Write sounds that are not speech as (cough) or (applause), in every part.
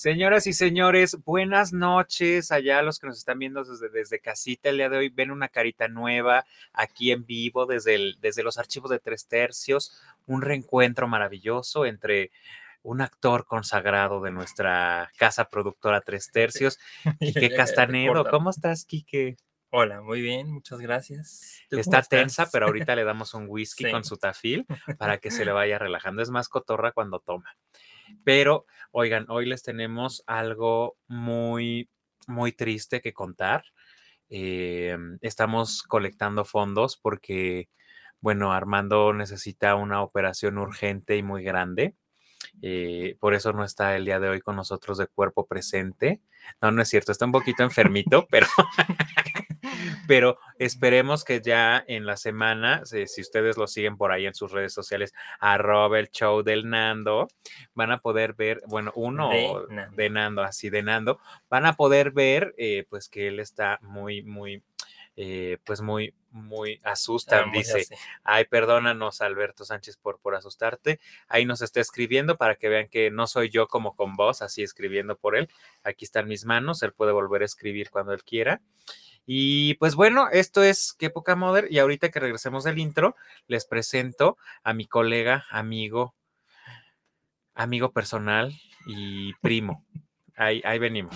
Señoras y señores, buenas noches allá a los que nos están viendo desde, desde casita el día de hoy. Ven una carita nueva aquí en vivo desde, el, desde los archivos de tres tercios. Un reencuentro maravilloso entre un actor consagrado de nuestra casa productora Tres Tercios, (laughs) Quique Castanedo. ¿Cómo estás, Quique? Hola, muy bien, muchas gracias. Está tensa, pero ahorita le (laughs) damos un whisky con su tafil para que se le (laughs) vaya relajando. Es más cotorra cuando toma. Pero, oigan, hoy les tenemos algo muy, muy triste que contar. Eh, estamos colectando fondos porque, bueno, Armando necesita una operación urgente y muy grande. Eh, por eso no está el día de hoy con nosotros de cuerpo presente. No, no es cierto, está un poquito (laughs) enfermito, pero pero esperemos que ya en la semana, si, ustedes lo siguen por ahí en sus redes sociales, arroba el show del Nando, van a poder ver, bueno, uno de Nando, así de Nando, van a poder ver eh, pues que él está muy, muy, eh, pues muy, muy asusta, ah, dice, ay, perdónanos Alberto Sánchez por, por asustarte, ahí nos está escribiendo para que vean que no soy yo como con vos, así escribiendo por él, aquí están mis manos, él puede volver a escribir cuando él quiera. Y pues bueno, esto es Qué poca Mother y ahorita que regresemos del intro, les presento a mi colega, amigo, amigo personal y primo. Ahí, ahí venimos.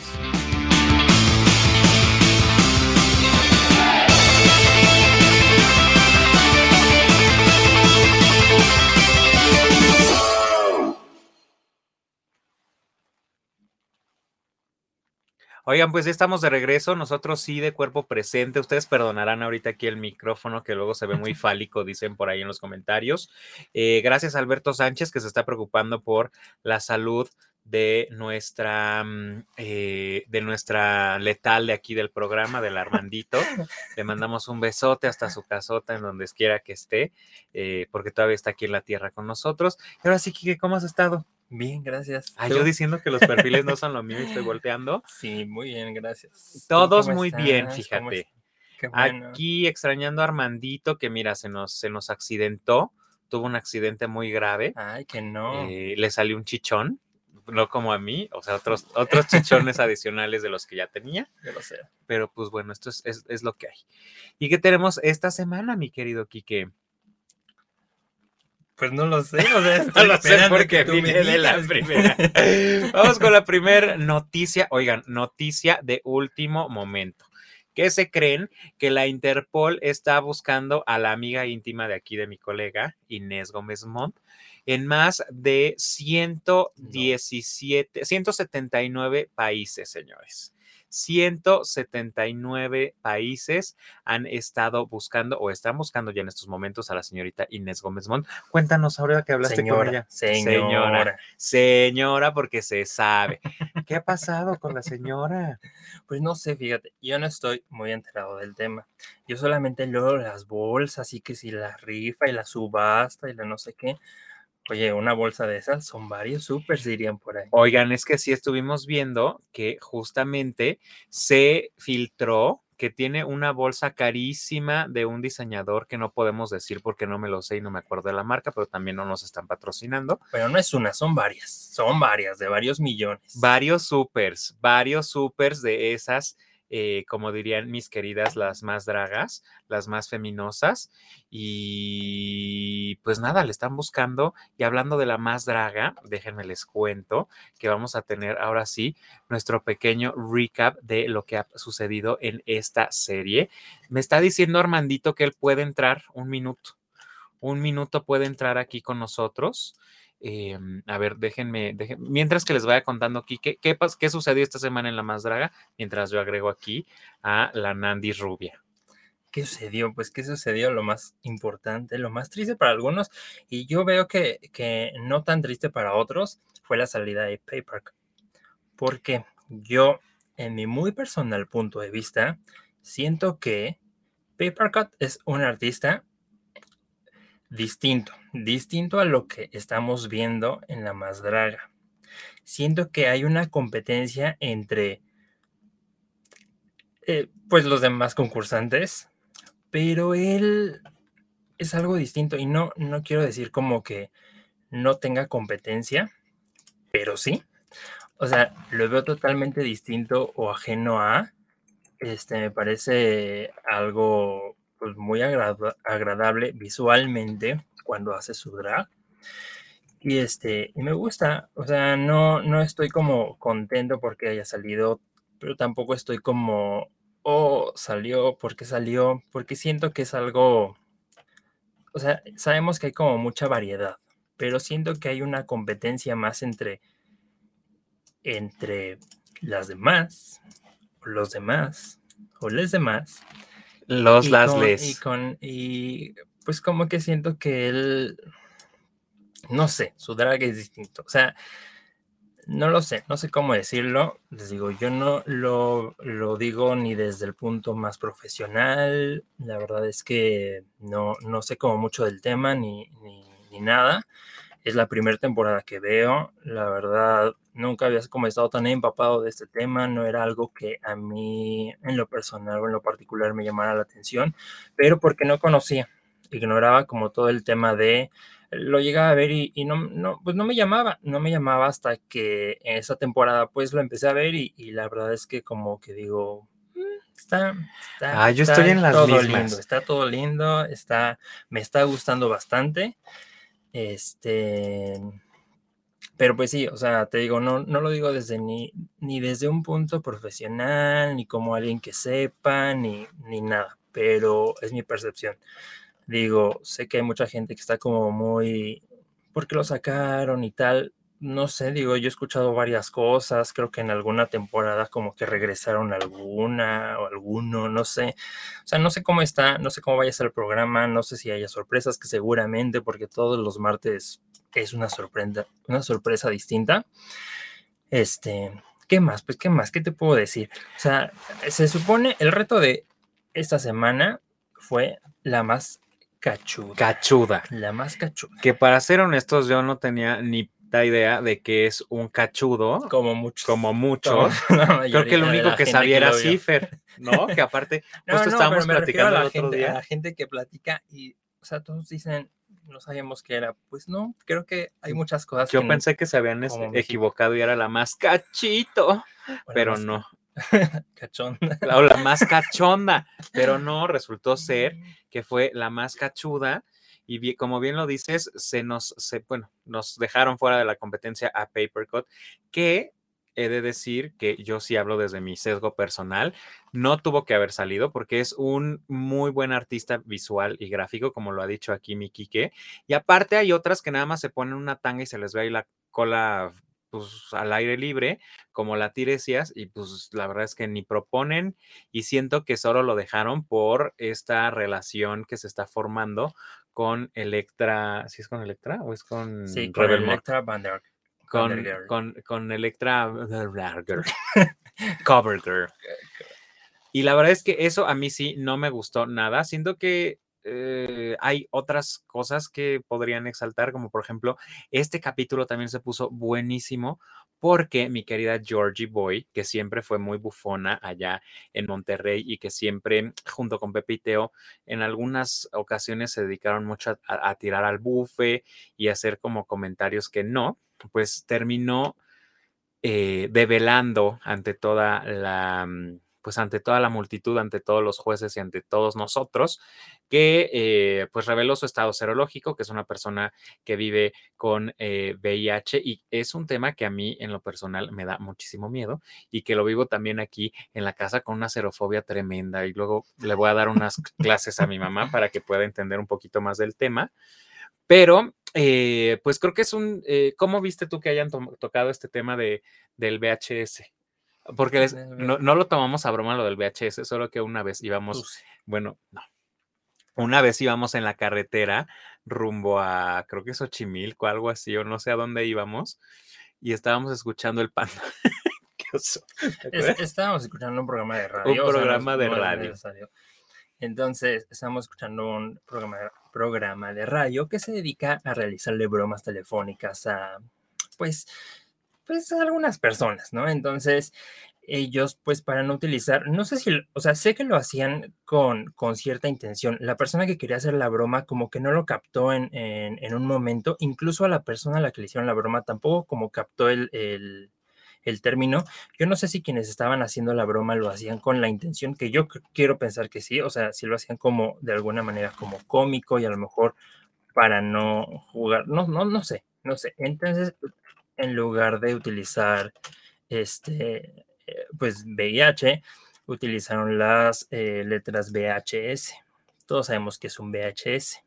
Oigan, pues ya estamos de regreso, nosotros sí de cuerpo presente. Ustedes perdonarán ahorita aquí el micrófono que luego se ve muy (laughs) fálico, dicen por ahí en los comentarios. Eh, gracias a Alberto Sánchez que se está preocupando por la salud de nuestra, mm, eh, de nuestra letal de aquí del programa, del Armandito. Le mandamos un besote hasta su casota en donde quiera que esté, eh, porque todavía está aquí en la tierra con nosotros. Y ahora sí, Kike, ¿cómo has estado? Bien, gracias. Ah, yo diciendo que los perfiles no (laughs) son lo mío y estoy volteando. Sí, muy bien, gracias. Todos muy bien, fíjate. Aquí extrañando a Armandito, que mira, se nos, se nos accidentó, tuvo un accidente muy grave. Ay, que no. Eh, le salió un chichón, no como a mí, o sea, otros, otros chichones (laughs) adicionales de los que ya tenía. Yo lo sé. Pero pues bueno, esto es, es, es, lo que hay. ¿Y qué tenemos esta semana, mi querido Quique? Pues no lo sé, o sea, (laughs) no lo sé porque viene de la primera. (laughs) Vamos con la primera noticia. Oigan, noticia de último momento. ¿Qué se creen que la Interpol está buscando a la amiga íntima de aquí de mi colega, Inés Gómez Montt, en más de 117, 179 países, señores. 179 países han estado buscando o están buscando ya en estos momentos a la señorita Inés Gómez Mont. Cuéntanos ahora que hablaste con ella. Señora. Señora, porque se sabe. ¿Qué ha pasado con la señora? Pues no sé, fíjate, yo no estoy muy enterado del tema. Yo solamente leo las bolsas y que si la rifa y la subasta y la no sé qué. Oye, una bolsa de esas son varios súper, dirían por ahí. Oigan, es que sí estuvimos viendo que justamente se filtró que tiene una bolsa carísima de un diseñador que no podemos decir porque no me lo sé y no me acuerdo de la marca, pero también no nos están patrocinando. Pero no es una, son varias, son varias, de varios millones. Varios supers, varios supers de esas eh, como dirían mis queridas, las más dragas, las más feminosas. Y pues nada, le están buscando. Y hablando de la más draga, déjenme les cuento que vamos a tener ahora sí nuestro pequeño recap de lo que ha sucedido en esta serie. Me está diciendo Armandito que él puede entrar un minuto. Un minuto puede entrar aquí con nosotros. Em, a ver, déjenme, mientras que les vaya contando aquí qué, qué, qué, sucedió esta semana en La Más Draga, mientras yo agrego aquí a la Nandi Rubia. ¿Qué sucedió? Pues, ¿qué sucedió? Lo más importante, lo más triste para algunos, y yo veo que, no tan triste para otros, fue la salida de Paper. Porque yo, en mi muy personal punto de vista, siento que Papercut es un artista distinto, distinto a lo que estamos viendo en la más draga. Siento que hay una competencia entre eh, pues los demás concursantes, pero él es algo distinto y no, no quiero decir como que no tenga competencia, pero sí. o sea, lo veo totalmente distinto o ajeno a, este, me parece algo pues, muy agradable visualmente cuando hace su drag. Y este, y me gusta, o sea, no, no estoy como contento porque haya salido, pero tampoco estoy como, oh, salió, porque salió, porque siento que es algo, o sea, sabemos que hay como mucha variedad, pero siento que hay una competencia más entre, entre las demás, los demás, o les demás. Los, las, Y con, y pues como que siento que él no sé, su drag es distinto. O sea, no lo sé, no sé cómo decirlo. Les digo, yo no lo, lo digo ni desde el punto más profesional. La verdad es que no, no sé como mucho del tema ni, ni, ni nada. Es la primera temporada que veo. La verdad, nunca había como estado tan empapado de este tema. No era algo que a mí en lo personal o en lo particular me llamara la atención, pero porque no conocía. Ignoraba como todo el tema de lo llegaba a ver y, no, no, pues no me llamaba, no me llamaba hasta que en esa temporada pues lo empecé a ver y, la verdad es que como que digo, mm, está, está, ah, yo estoy en las todo mismas. lindo, está todo lindo, está, me está gustando bastante, este, pero pues sí, o sea, te digo, no, no lo digo desde ni, ni desde un punto profesional, ni como alguien que sepa, ni, ni nada, pero es mi percepción. Digo, sé que hay mucha gente que está como muy, ¿por qué lo sacaron y tal? No sé, digo, yo he escuchado varias cosas, creo que en alguna temporada como que regresaron alguna o alguno, no sé. O sea, no sé cómo está, no sé cómo vaya a ser el programa, no sé si haya sorpresas, que seguramente, porque todos los martes es una sorpresa, una sorpresa distinta. Este, ¿qué más? Pues, ¿qué más? ¿Qué te puedo decir? O sea, se supone el reto de esta semana fue la más cachuda. Cachuda. La más cachuda. Que para ser honestos, yo no tenía ni idea de que es un cachudo. Como muchos. Como muchos. (laughs) Creo que el único que sabía era Cifer, ¿no? (laughs) Que aparte, justo estábamos platicando el otro día. la gente que platica y, o sea, todos dicen, no sabíamos qué era. Pues no, creo que hay muchas cosas. Yo pensé que se habían equivocado y era la más cachito, pero no. (laughs) cachonda. La, la más cachonda, pero no, resultó ser que fue la más cachuda y como bien lo dices, se nos, se, bueno, nos dejaron fuera de la competencia a Papercut, que he de decir que yo sí hablo desde mi sesgo personal, no tuvo que haber salido porque es un muy buen artista visual y gráfico, como lo ha dicho aquí mi Quique, y aparte hay otras que nada más se ponen una tanga y se les ve ahí la cola pues al aire libre, como la Tiresias, y pues la verdad es que ni proponen y siento que solo lo dejaron por esta relación que se está formando con Electra, ¿sí es con Electra o es con sí, con Electra Van con, con, con, Electra (laughs) Cover Girl. Y la verdad es que eso a mí sí no me gustó nada. Siento que eh, hay otras cosas que podrían exaltar, como por ejemplo, este capítulo también se puso buenísimo porque mi querida Georgie Boy, que siempre fue muy bufona allá en Monterrey y que siempre, junto con Pepe y Teo, en algunas ocasiones se dedicaron mucho a, tirar al bufe y hacer como comentarios que no, pues terminó eh, develando ante toda la mm, pues ante toda la multitud, ante todos los jueces y ante todos nosotros, que eh, pues reveló su estado serológico, que es una persona que vive con VIH eh, y es un tema que a mí en lo personal me da muchísimo miedo y que lo vivo también aquí en la casa con una serofobia tremenda y luego le voy a dar unas clases a mi mamá para que pueda entender un poquito más del tema. Pero, eh, pues creo que es un, ¿cómo viste tú que hayan tocado este tema de, del VHS? Porque no, lo tomamos a broma lo del VHS, solo que una vez íbamos, bueno, no. Una vez íbamos en la carretera rumbo a, creo que es Xochimilco, algo así, o no sé a dónde íbamos, y estábamos escuchando el panda. (laughs) estábamos escuchando un programa de radio. Un programa de radio. Entonces, estamos escuchando un programa, programa de radio que se dedica a realizarle bromas telefónicas a, pues, pues algunas personas, ¿no? Entonces, ellos, pues para no utilizar, no sé si, o sea, sé que lo hacían con, con cierta intención. La persona que quería hacer la broma como que no lo captó en, en, un momento, incluso a la persona a la que le hicieron la broma tampoco como captó el, el, el término. Yo no sé si quienes estaban haciendo la broma lo hacían con la intención, que yo quiero pensar que sí, o sea, si lo hacían como de alguna manera como cómico y a lo mejor para no jugar, no, no, no sé, no sé. Entonces, en lugar de utilizar este, eh, pues VIH, utilizaron las eh, letras VHS. Todos sabemos que es un VHS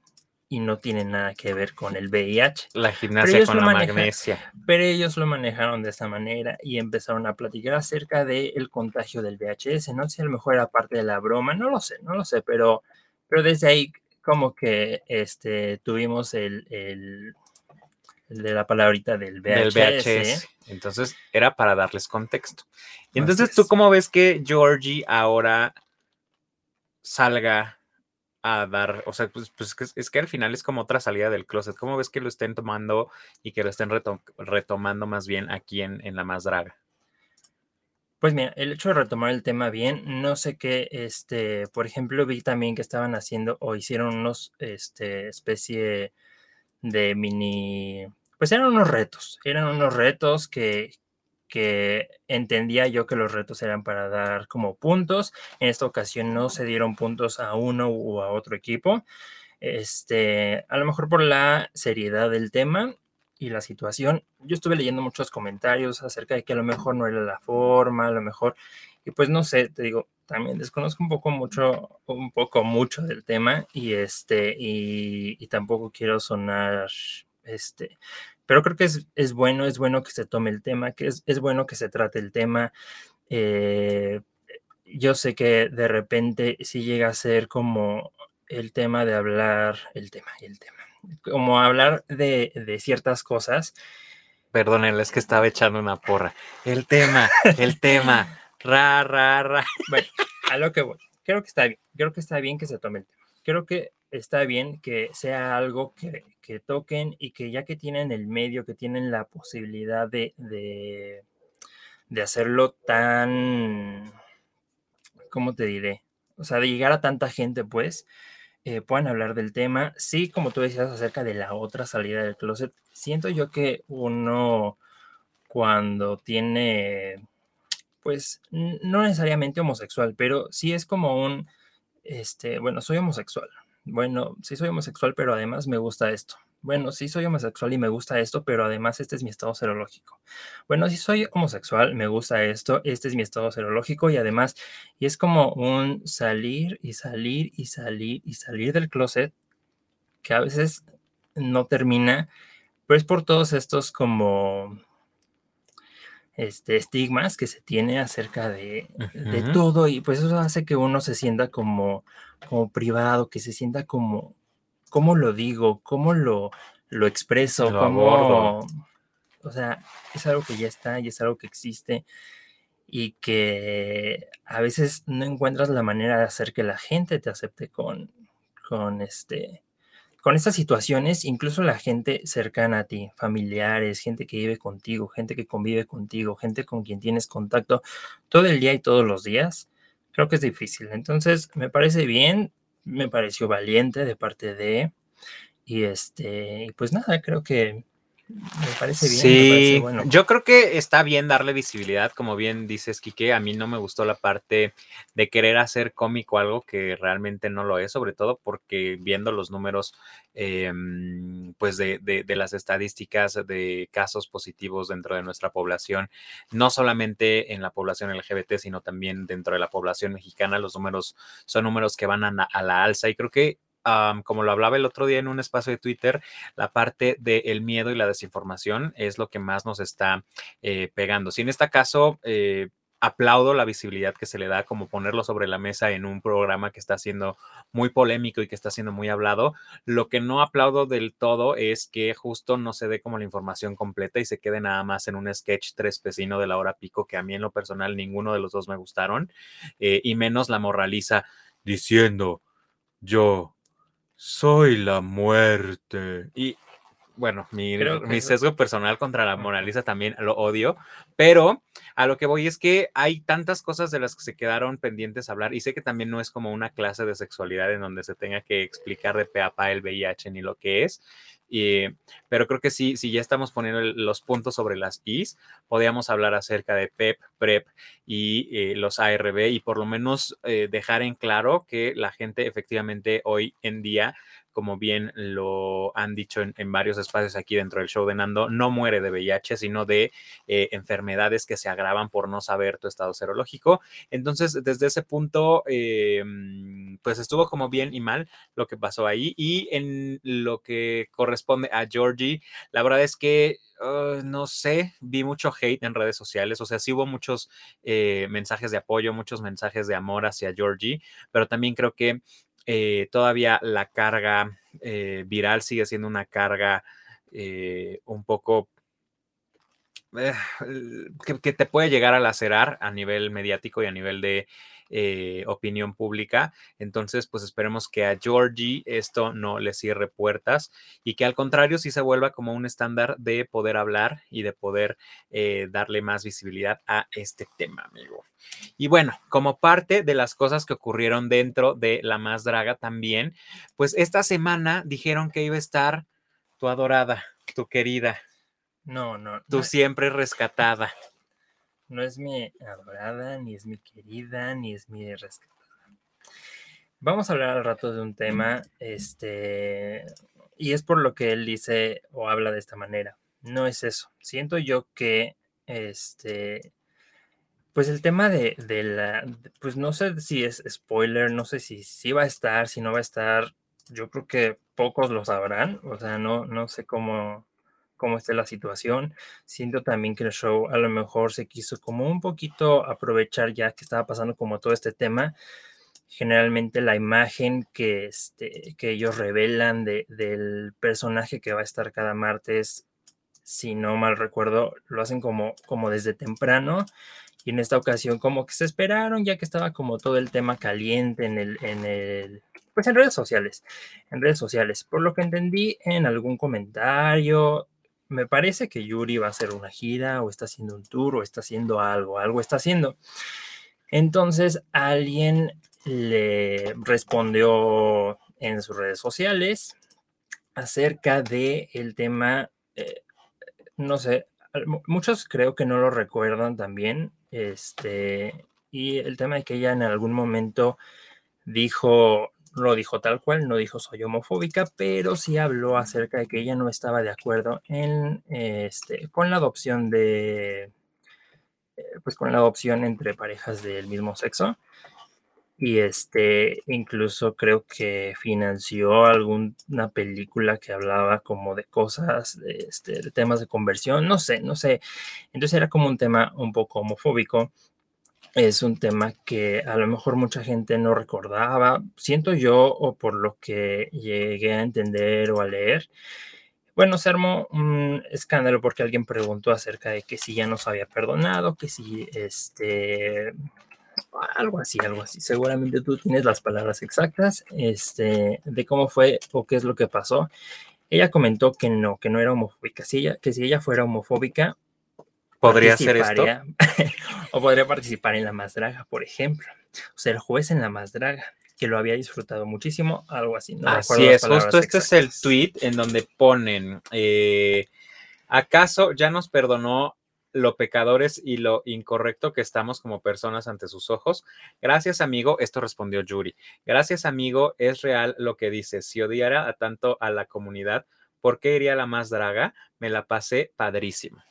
y no tiene nada que ver con el VIH. La gimnasia con la magnesia. Pero ellos lo manejaron de esta manera y empezaron a platicar acerca del contagio del VHS. No sé si a lo mejor era parte de la broma, no lo sé, no lo sé, pero, pero desde ahí como que este, tuvimos el, el, de la palabrita del VHS. Del VHS. Entonces era para darles contexto. Y entonces tú cómo ves que Georgie ahora salga a dar, o sea, pues, pues es, que al final es como otra salida del closet. ¿Cómo ves que lo estén tomando y que lo estén retomando más bien aquí en, La Más Draga? Pues mira, el hecho de retomar el tema bien, no sé qué, este, por ejemplo, vi también que estaban haciendo o hicieron unos, este, especie de mini, pues eran unos retos, eran unos retos que, que entendía yo que los retos eran para dar como puntos. En esta ocasión no se dieron puntos a uno u a otro equipo. Este, a lo mejor por la seriedad del tema y la situación. Yo estuve leyendo muchos comentarios acerca de que a lo mejor no era la forma, a lo mejor, y pues no sé, te digo, también desconozco un poco mucho, un poco mucho del tema y este, y, y tampoco quiero sonar, este, pero creo que es, bueno, es bueno que se tome el tema, que es, bueno que se trate el tema. Eh, yo sé que de repente si llega a ser como el tema de hablar, el tema y el tema, como hablar de, ciertas cosas. Perdónenle, es que estaba echando una porra. El tema, el tema, (laughs) ra, ra, ra. Bueno, a lo que voy. Creo que está bien, creo que está bien que se tome el tema. Creo que está bien que sea algo que, toquen y que ya que tienen el medio, que tienen la posibilidad de, de, hacerlo tan, ¿cómo te diré? O sea, de llegar a tanta gente, pues, eh, puedan hablar del tema. Sí, como tú decías acerca de la otra salida del closet, siento yo que uno cuando tiene, pues, no necesariamente homosexual, pero sí es como un, este, bueno, soy homosexual, bueno, sí soy homosexual, pero además me gusta esto. Bueno, sí soy homosexual y me gusta esto, pero además este es mi estado serológico. Bueno, sí soy homosexual, me gusta esto, este es mi estado serológico y además, y es como un salir y salir y salir y salir del closet que a veces no termina, pero es por todos estos como este, estigmas que se tiene acerca de, todo y pues eso hace que uno se sienta como, como privado, que se sienta como, ¿cómo lo digo? ¿Cómo lo, lo expreso? ¿Cómo, o sea, es algo que ya está y es algo que existe y que a veces no encuentras la manera de hacer que la gente te acepte con, con este, con estas situaciones, incluso la gente cercana a ti, familiares, gente que vive contigo, gente que convive contigo, gente con quien tienes contacto todo el día y todos los días, creo que es difícil. Entonces, me parece bien, me pareció valiente de parte de, y este, pues nada, creo que me parece bien. Sí, bueno. yo creo que está bien darle visibilidad, como bien dices, Quique. A mí no me gustó la parte de querer hacer cómico algo que realmente no lo es, sobre todo porque viendo los números, em, pues de, de, las estadísticas de casos positivos dentro de nuestra población, no solamente en la población LGBT, sino también dentro de la población mexicana, los números son números que van a, a la alza y creo que como lo hablaba el otro día en un espacio de Twitter, la parte del miedo y la desinformación es lo que más nos está eh, pegando. Si en este caso... Eh, aplaudo la visibilidad que se le da como ponerlo sobre la mesa en un programa que está siendo muy polémico y que está siendo muy hablado. Lo que no aplaudo del todo es que justo no se dé como la información completa y se quede nada más en un sketch tres pecino de la hora pico que a mí en lo personal ninguno de los dos me gustaron eh, y menos la moraliza diciendo yo soy la muerte. Bueno, mi, sesgo personal contra la Mona Lisa también lo odio, pero a lo que voy es que hay tantas cosas de las que se quedaron pendientes a hablar y sé que también no es como una clase de sexualidad en donde se tenga que explicar de pe a pa el VIH ni lo que es, pero creo que sí, si ya estamos poniendo los puntos sobre las Is, podríamos hablar acerca de PEP, PrEP y eh, los ARB y por lo menos eh, dejar en claro que la gente efectivamente hoy en día como bien lo han dicho en, varios espacios aquí dentro del show de Nando, no muere de VIH, sino de eh, enfermedades que se agravan por no saber tu estado serológico. Entonces, desde ese punto, eh, pues estuvo como bien y mal lo que pasó ahí. Y en lo que corresponde a Georgie, la verdad es que uh, no sé, vi mucho hate en redes sociales, o sea, sí hubo muchos eh, mensajes de apoyo, muchos mensajes de amor hacia Georgie, pero también creo que eh, todavía la carga eh, viral sigue siendo una carga eh, un poco que, que, te puede llegar a lacerar a nivel mediático y a nivel de eh, opinión pública. Entonces, pues esperemos que a Georgie esto no le cierre puertas y que al contrario sí se vuelva como un estándar de poder hablar y de poder eh, darle más visibilidad a este tema, amigo. Y bueno, como parte de las cosas que ocurrieron dentro de La Más Draga también, pues esta semana dijeron que iba a estar tu adorada, tu querida. No, no. Tu siempre rescatada no es mi adorada, ni es mi querida, ni es mi rescatada. Vamos a hablar al rato de un tema, este, y es por lo que él dice o habla de esta manera. No es eso. Siento yo que, este, pues el tema de, de la, pues no sé si es spoiler, no sé si, si va a estar, si no va a estar. Yo creo que pocos lo sabrán, o sea, no, no sé cómo, cómo esté la situación. Siento también que el show a lo mejor se quiso como un poquito aprovechar ya que estaba pasando como todo este tema. Generalmente la imagen que, este, que ellos revelan de, del personaje que va a estar cada martes, si no mal recuerdo, lo hacen como, como desde temprano. Y en esta ocasión como que se esperaron ya que estaba como todo el tema caliente en el, en el, pues en redes sociales, en redes sociales. Por lo que entendí en algún comentario, me parece que Yuri va a hacer una gira o está haciendo un tour o está haciendo algo, algo está haciendo. Entonces alguien le respondió en sus redes sociales acerca de el tema, eh, no sé, muchos creo que no lo recuerdan también, este, y el tema de que ella en algún momento dijo, lo dijo tal cual, no dijo soy homofóbica, pero sí habló acerca de que ella no estaba de acuerdo en, este, con la adopción de, eh, pues con la adopción entre parejas del mismo sexo. Y este, incluso creo que financió alguna película que hablaba como de cosas, de, este, de temas de conversión, no sé, no sé. Entonces era como un tema un poco homofóbico es un tema que a lo mejor mucha gente no recordaba, siento yo, o por lo que llegué a entender o a leer. Bueno, se un escándalo porque alguien preguntó acerca de que si ya nos había perdonado, que si este algo así, algo así. Seguramente tú tienes las palabras exactas este, de cómo fue o qué es lo que pasó. Ella comentó que no, que no era homofóbica. Si ella, que si ella fuera homofóbica, podría ser esto. (laughs) o podría participar en la más draga, por ejemplo. O ser juez en la más draga, que lo había disfrutado muchísimo, algo así. No así es, justo este es el tweet en donde ponen, eh, ¿acaso ya nos perdonó lo pecadores y lo incorrecto que estamos como personas ante sus ojos? Gracias, amigo. Esto respondió Yuri. Gracias, amigo. Es real lo que dice. Si odiara a tanto a la comunidad, ¿por qué iría a la más draga? Me la pasé padrísimo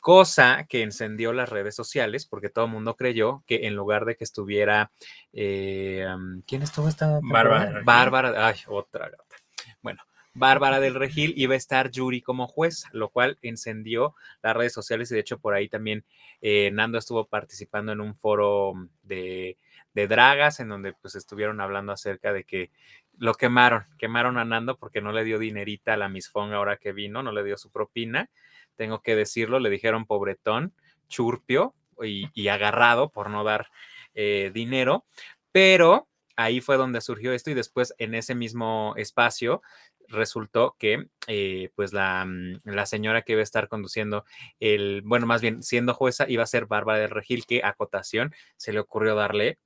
cosa que encendió las redes sociales porque todo el mundo creyó que en lugar de que estuviera, eh, ¿quién estuvo esta? Bárbara. Bárbara, ay, otra gata. Bueno, Bárbara del Regil iba a estar Yuri como juez, lo cual encendió las redes sociales y de hecho por ahí también eh, Nando estuvo participando en un foro de, de dragas en donde pues estuvieron hablando acerca de que lo quemaron, quemaron a Nando porque no le dio dinerita a la misfong ahora que vino, no le dio su propina tengo que decirlo, le dijeron pobretón, churpio y, agarrado por no dar eh, dinero, pero ahí fue donde surgió esto y después en ese mismo espacio resultó que eh, pues la, mm, la, señora que iba a estar conduciendo el, bueno, más bien siendo jueza iba a ser Bárbara del Regil, que acotación se le ocurrió darle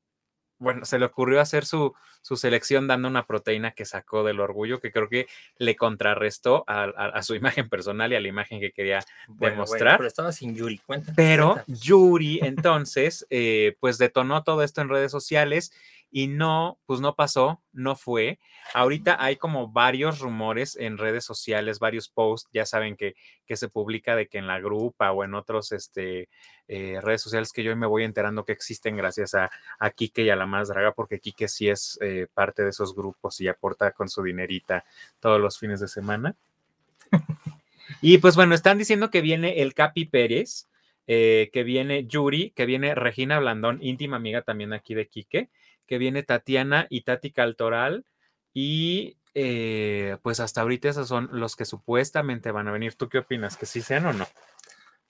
bueno, se le ocurrió hacer su, su, selección dando una proteína que sacó del orgullo, que creo que le contrarrestó a, su (laughs) imagen personal y a la imagen que quería demostrar. pero estaba sin Yuri, cuéntanos. Pero Yuri, entonces, eh, pues detonó todo esto en redes sociales y no, pues no pasó, no fue. Ahorita hay como varios rumores en redes sociales, varios posts, ya saben que, que se publica de que en la grupa o en otros este, eh, redes sociales que yo me voy enterando que existen gracias a, a Kike y a la más draga, porque Kike sí es eh, parte de esos grupos y aporta con su dinerita todos los fines de semana. y pues bueno, están diciendo que viene el Capi Pérez. Eh, que viene Yuri, que viene Regina Blandón, íntima amiga también aquí de Quique, que viene Tatiana y Tati Caltoral. Y eh, pues hasta ahorita esos son los que supuestamente van a venir. ¿Tú qué opinas? ¿Que sí sean o no?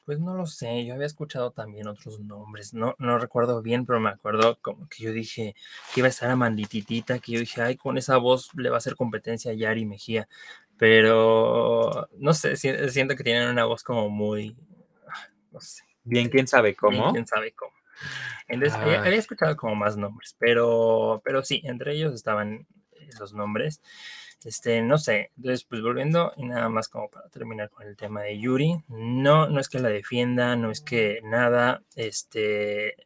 Pues no lo sé, yo había escuchado también otros nombres, no, no recuerdo bien, pero me acuerdo como que yo dije que iba a estar Amandititita, que yo dije, ay, con esa voz le va a hacer competencia a Yari Mejía, pero no sé, siento que tienen una voz como muy, no sé. Bien, quién sabe cómo. quién sabe cómo. Entonces, había, escuchado como más nombres, pero, pero sí, entre ellos estaban esos nombres. Este, no sé, entonces pues volviendo y nada más como para terminar con el tema de Yuri, no, no es que la defienda, no es que nada, este,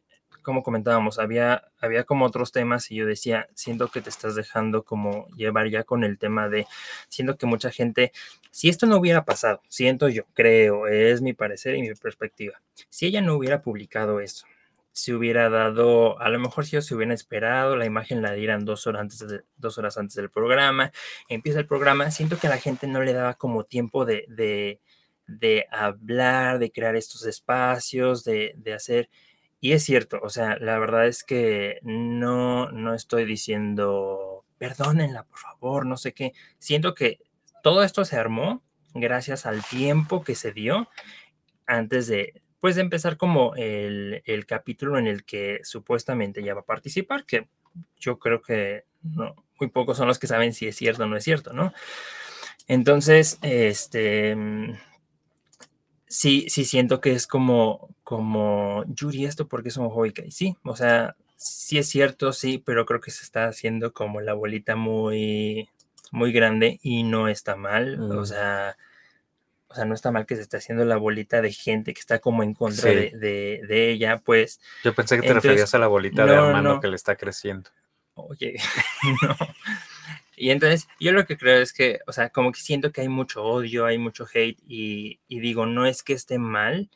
como comentábamos, había, había como otros temas y yo decía, siento que te estás dejando como llevar ya con el tema de, siento que mucha gente, si esto no hubiera pasado, siento yo, creo, es mi parecer y mi perspectiva, si ella no hubiera publicado eso, se hubiera dado, a lo mejor si ellos se hubieran esperado, la imagen la dieran dos horas antes, de, dos horas antes del programa, empieza el programa, siento que a la gente no le daba como tiempo de, de, de hablar, de crear estos espacios, de, de, hacer, y es cierto, o sea, la verdad es que no, no estoy diciendo, perdónenla, por favor, no sé qué, siento que todo esto se armó gracias al tiempo que se dio antes de, pues de empezar como el, capítulo en el que supuestamente ya va a participar, que yo creo que no, muy pocos son los que saben si es cierto o no es cierto, ¿no? Entonces, este, sí, sí siento que es como, como, Yuri, esto porque es homofóbica, y sí, o sea, sí es cierto, sí, pero creo que se está haciendo como la bolita muy, muy grande y no está mal, o mm. sea, o sea, no está mal que se esté haciendo la bolita de gente que está como en contra de, ella, pues. Yo pensé que te referías a la bolita de hermano que le está creciendo. Oye, (laughs) no. Y entonces, yo lo que creo es que, o sea, como que siento que hay mucho odio, hay mucho hate, y, y digo, no es que esté mal,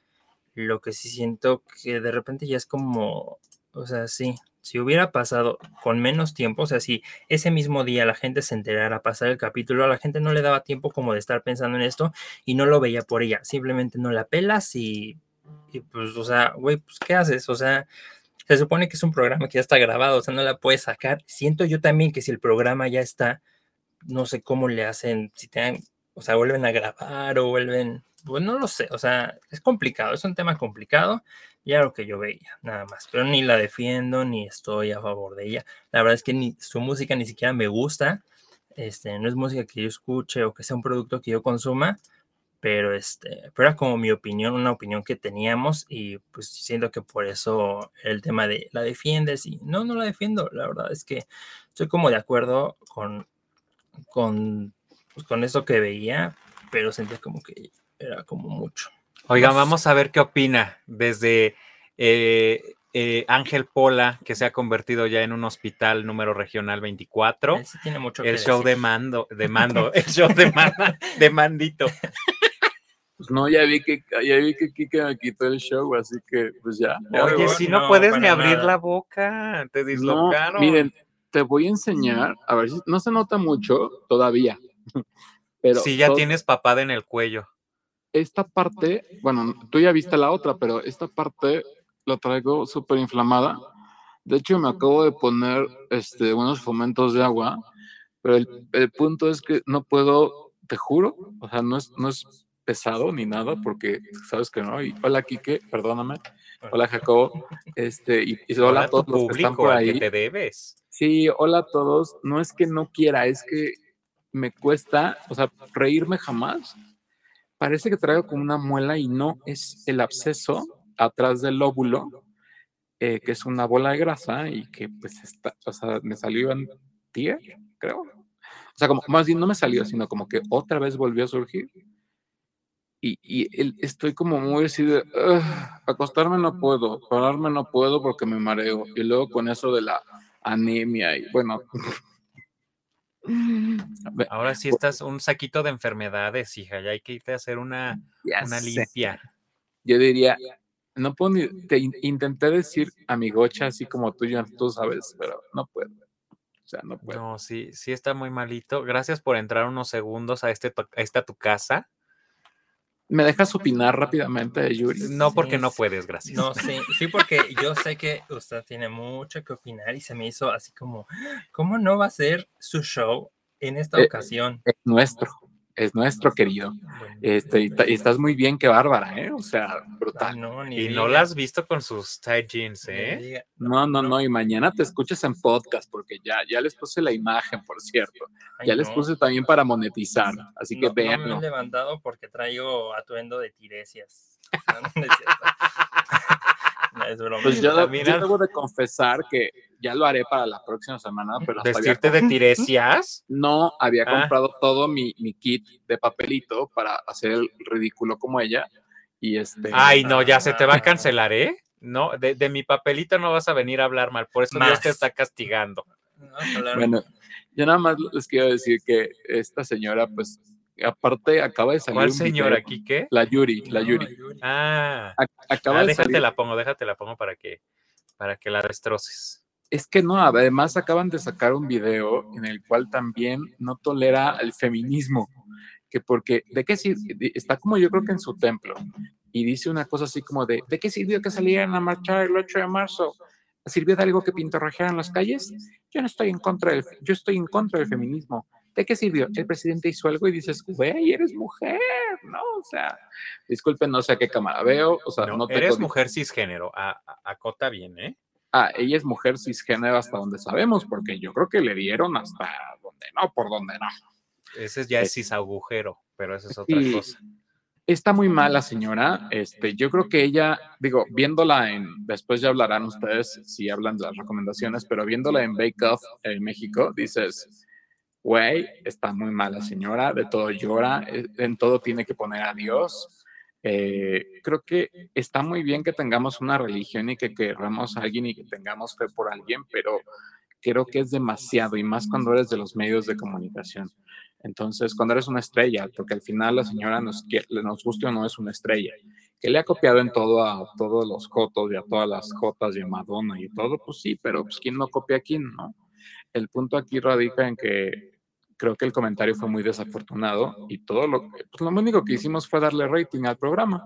lo que sí siento que de repente ya es como, o sea, sí, si hubiera pasado con menos tiempo, o sea, si ese mismo día la gente se enterara pasar el capítulo, a la gente no le daba tiempo como de estar pensando en esto y no lo veía por ella, simplemente no la pelas y, pues, o sea, güey, pues, ¿qué haces? O sea, se supone que es un programa que ya está grabado, o sea, no la puedes sacar. Siento yo también que si el programa ya está, no sé cómo le hacen, si te o sea, vuelven a grabar o vuelven, pues no lo sé, o sea, es complicado, es un tema complicado ya lo que yo veía, nada más. Pero ni la defiendo, ni estoy a favor de ella. La verdad es que ni, su música ni siquiera me gusta. Este, no es música que yo escuche o que sea un producto que yo consuma, pero este, pero era como mi opinión, una opinión que teníamos y pues siento que por eso el tema de la defiendes y no, no la defiendo, la verdad es que estoy como de acuerdo con, con, pues, con eso que veía, pero sentía como que era como mucho. Oigan, vamos a ver qué opina desde eh, eh, Ángel Pola, que se ha convertido ya en un hospital número regional 24. tiene mucho el show de mando, de (laughs) mando, el show de, de mandito. Pues no, ya vi que ya vi que Kike me quitó el show, así que pues ya. Oye, si no, puedes ni abrir la boca, te dislocaron. miren, te voy a enseñar, a ver si no se nota mucho todavía. (laughs) Pero si ya tienes papada en el cuello esta parte, bueno, tú ya viste la otra, pero esta parte la traigo súper inflamada. De hecho, me acabo de poner este, unos fomentos de agua, pero el, punto es que no puedo, te juro, o sea, no es, no es pesado ni nada, porque sabes que no. Y hola, Kike, perdóname. Hola, Jacobo. Este, y, hola, a todos los que están por ahí. te debes. Sí, hola a todos. No es que no quiera, es que me cuesta, o sea, reírme jamás. Parece que traigo como una muela y no es el absceso atrás del lóbulo, eh, que es una bola de grasa y que pues está, o sea, me salió en tier, creo. O sea, como más bien no me salió, sino como que otra vez volvió a surgir. Y, y estoy como muy así de, acostarme no puedo, pararme no puedo porque me mareo. Y luego con eso de la anemia y bueno. (laughs) Ahora sí estás un saquito de enfermedades, hija, ya hay que irte a hacer una, una limpia. Yo diría, no puedo ni, te intenté decir amigocha así como tú, ya tú sabes, pero no puedo. O sea, no puedo. No, sí, sí está muy malito. Gracias por entrar unos segundos a, este, a esta tu casa. ¿Me dejas opinar rápidamente, Yuri? No, porque no puedes, gracias. No, sí, sí, porque yo sé que usted tiene mucho que opinar y se me hizo así como, ¿cómo no va a ser su show en esta eh, ocasión? Es nuestro es nuestro querido. Este, y, estás muy bien, qué bárbara, ¿eh? O sea, brutal. y no la has visto con sus tight jeans, ¿eh? No, no, no, y mañana te escuchas en podcast, porque ya, ya les puse la imagen, por cierto. ya les puse también para monetizar, así que vean. No me he levantado porque traigo atuendo de tiresias. Pues yo, debo de confesar que ya lo haré para la próxima semana, pero ¿Vestirte de tiresias? (laughs) No, había ah. comprado todo mi, mi, kit de papelito para hacer el ridículo como ella. Y este. Ay, no, ya se te va a cancelar, ¿eh? No, de, de mi papelito no vas a venir a hablar mal, por eso Dios te está castigando. bueno, yo nada más les quiero decir que esta señora, pues, aparte acaba de salir. ¿Cuál señora aquí qué? La Yuri, la Yuri. Ah, acaba ah, de déjate la pongo, déjate la pongo para que, para que la destroces. Es que no, además acaban de sacar un video en el cual también no tolera el feminismo, que porque, ¿de qué sirve? Está como yo creo que en su templo, y dice una cosa así como de, ¿de qué sirvió que salieran a marchar el 8 de marzo? ¿Sirvió de algo que pintorrajearan las calles? Yo no estoy en contra del, yo estoy en contra del feminismo ¿De qué sirvió? El presidente hizo algo y dices, güey, eres mujer, ¿no? O sea, disculpen, no sé a qué cámara veo. O sea, no, Eres mujer cisgénero, a, acota bien, ¿eh? Ah, ella es mujer cisgénero hasta donde sabemos, porque yo creo que le dieron hasta donde no, por donde no. Ese ya es cisagujero, pero eso es otra cosa. Está muy mal la señora. Este, yo creo que ella, digo, viéndola en, después ya hablarán ustedes si hablan de las recomendaciones, pero viéndola en Bake Off en México, dices, güey, está muy mala señora, de todo llora, eh, en todo tiene que poner a Dios. Eh, creo que está muy bien que tengamos una religión y que queramos a alguien y que tengamos fe por alguien, pero creo que es demasiado y más cuando eres de los medios de comunicación. Entonces, cuando eres una estrella, porque al final la señora nos, nos guste o no es una estrella, que le ha copiado en todo a todos los Jotos y a todas las Jotas y a Madonna y todo, pues sí, pero pues quién no copia a quién, ¿no? El punto aquí radica en que creo que el comentario fue muy desafortunado y todo lo, pues lo único que hicimos fue darle rating al programa.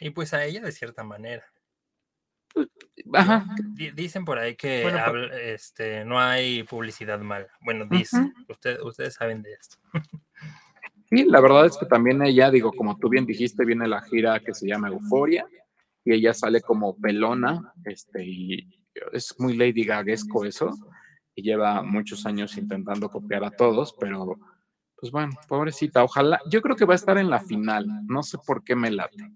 Y pues a ella de cierta manera. Pues, ajá. Dicen por ahí que pues este, no hay publicidad mala. Bueno, dicen, ustedes saben de esto. Sí, la verdad es que también ella, digo, como tú bien dijiste, viene la gira que se llama Euforia y ella sale como pelona, este, y es muy Lady Gaguesco eso y lleva muchos años intentando copiar a todos, pero pues bueno, pobrecita, ojalá, yo creo que va a estar en la final, no sé por qué me late.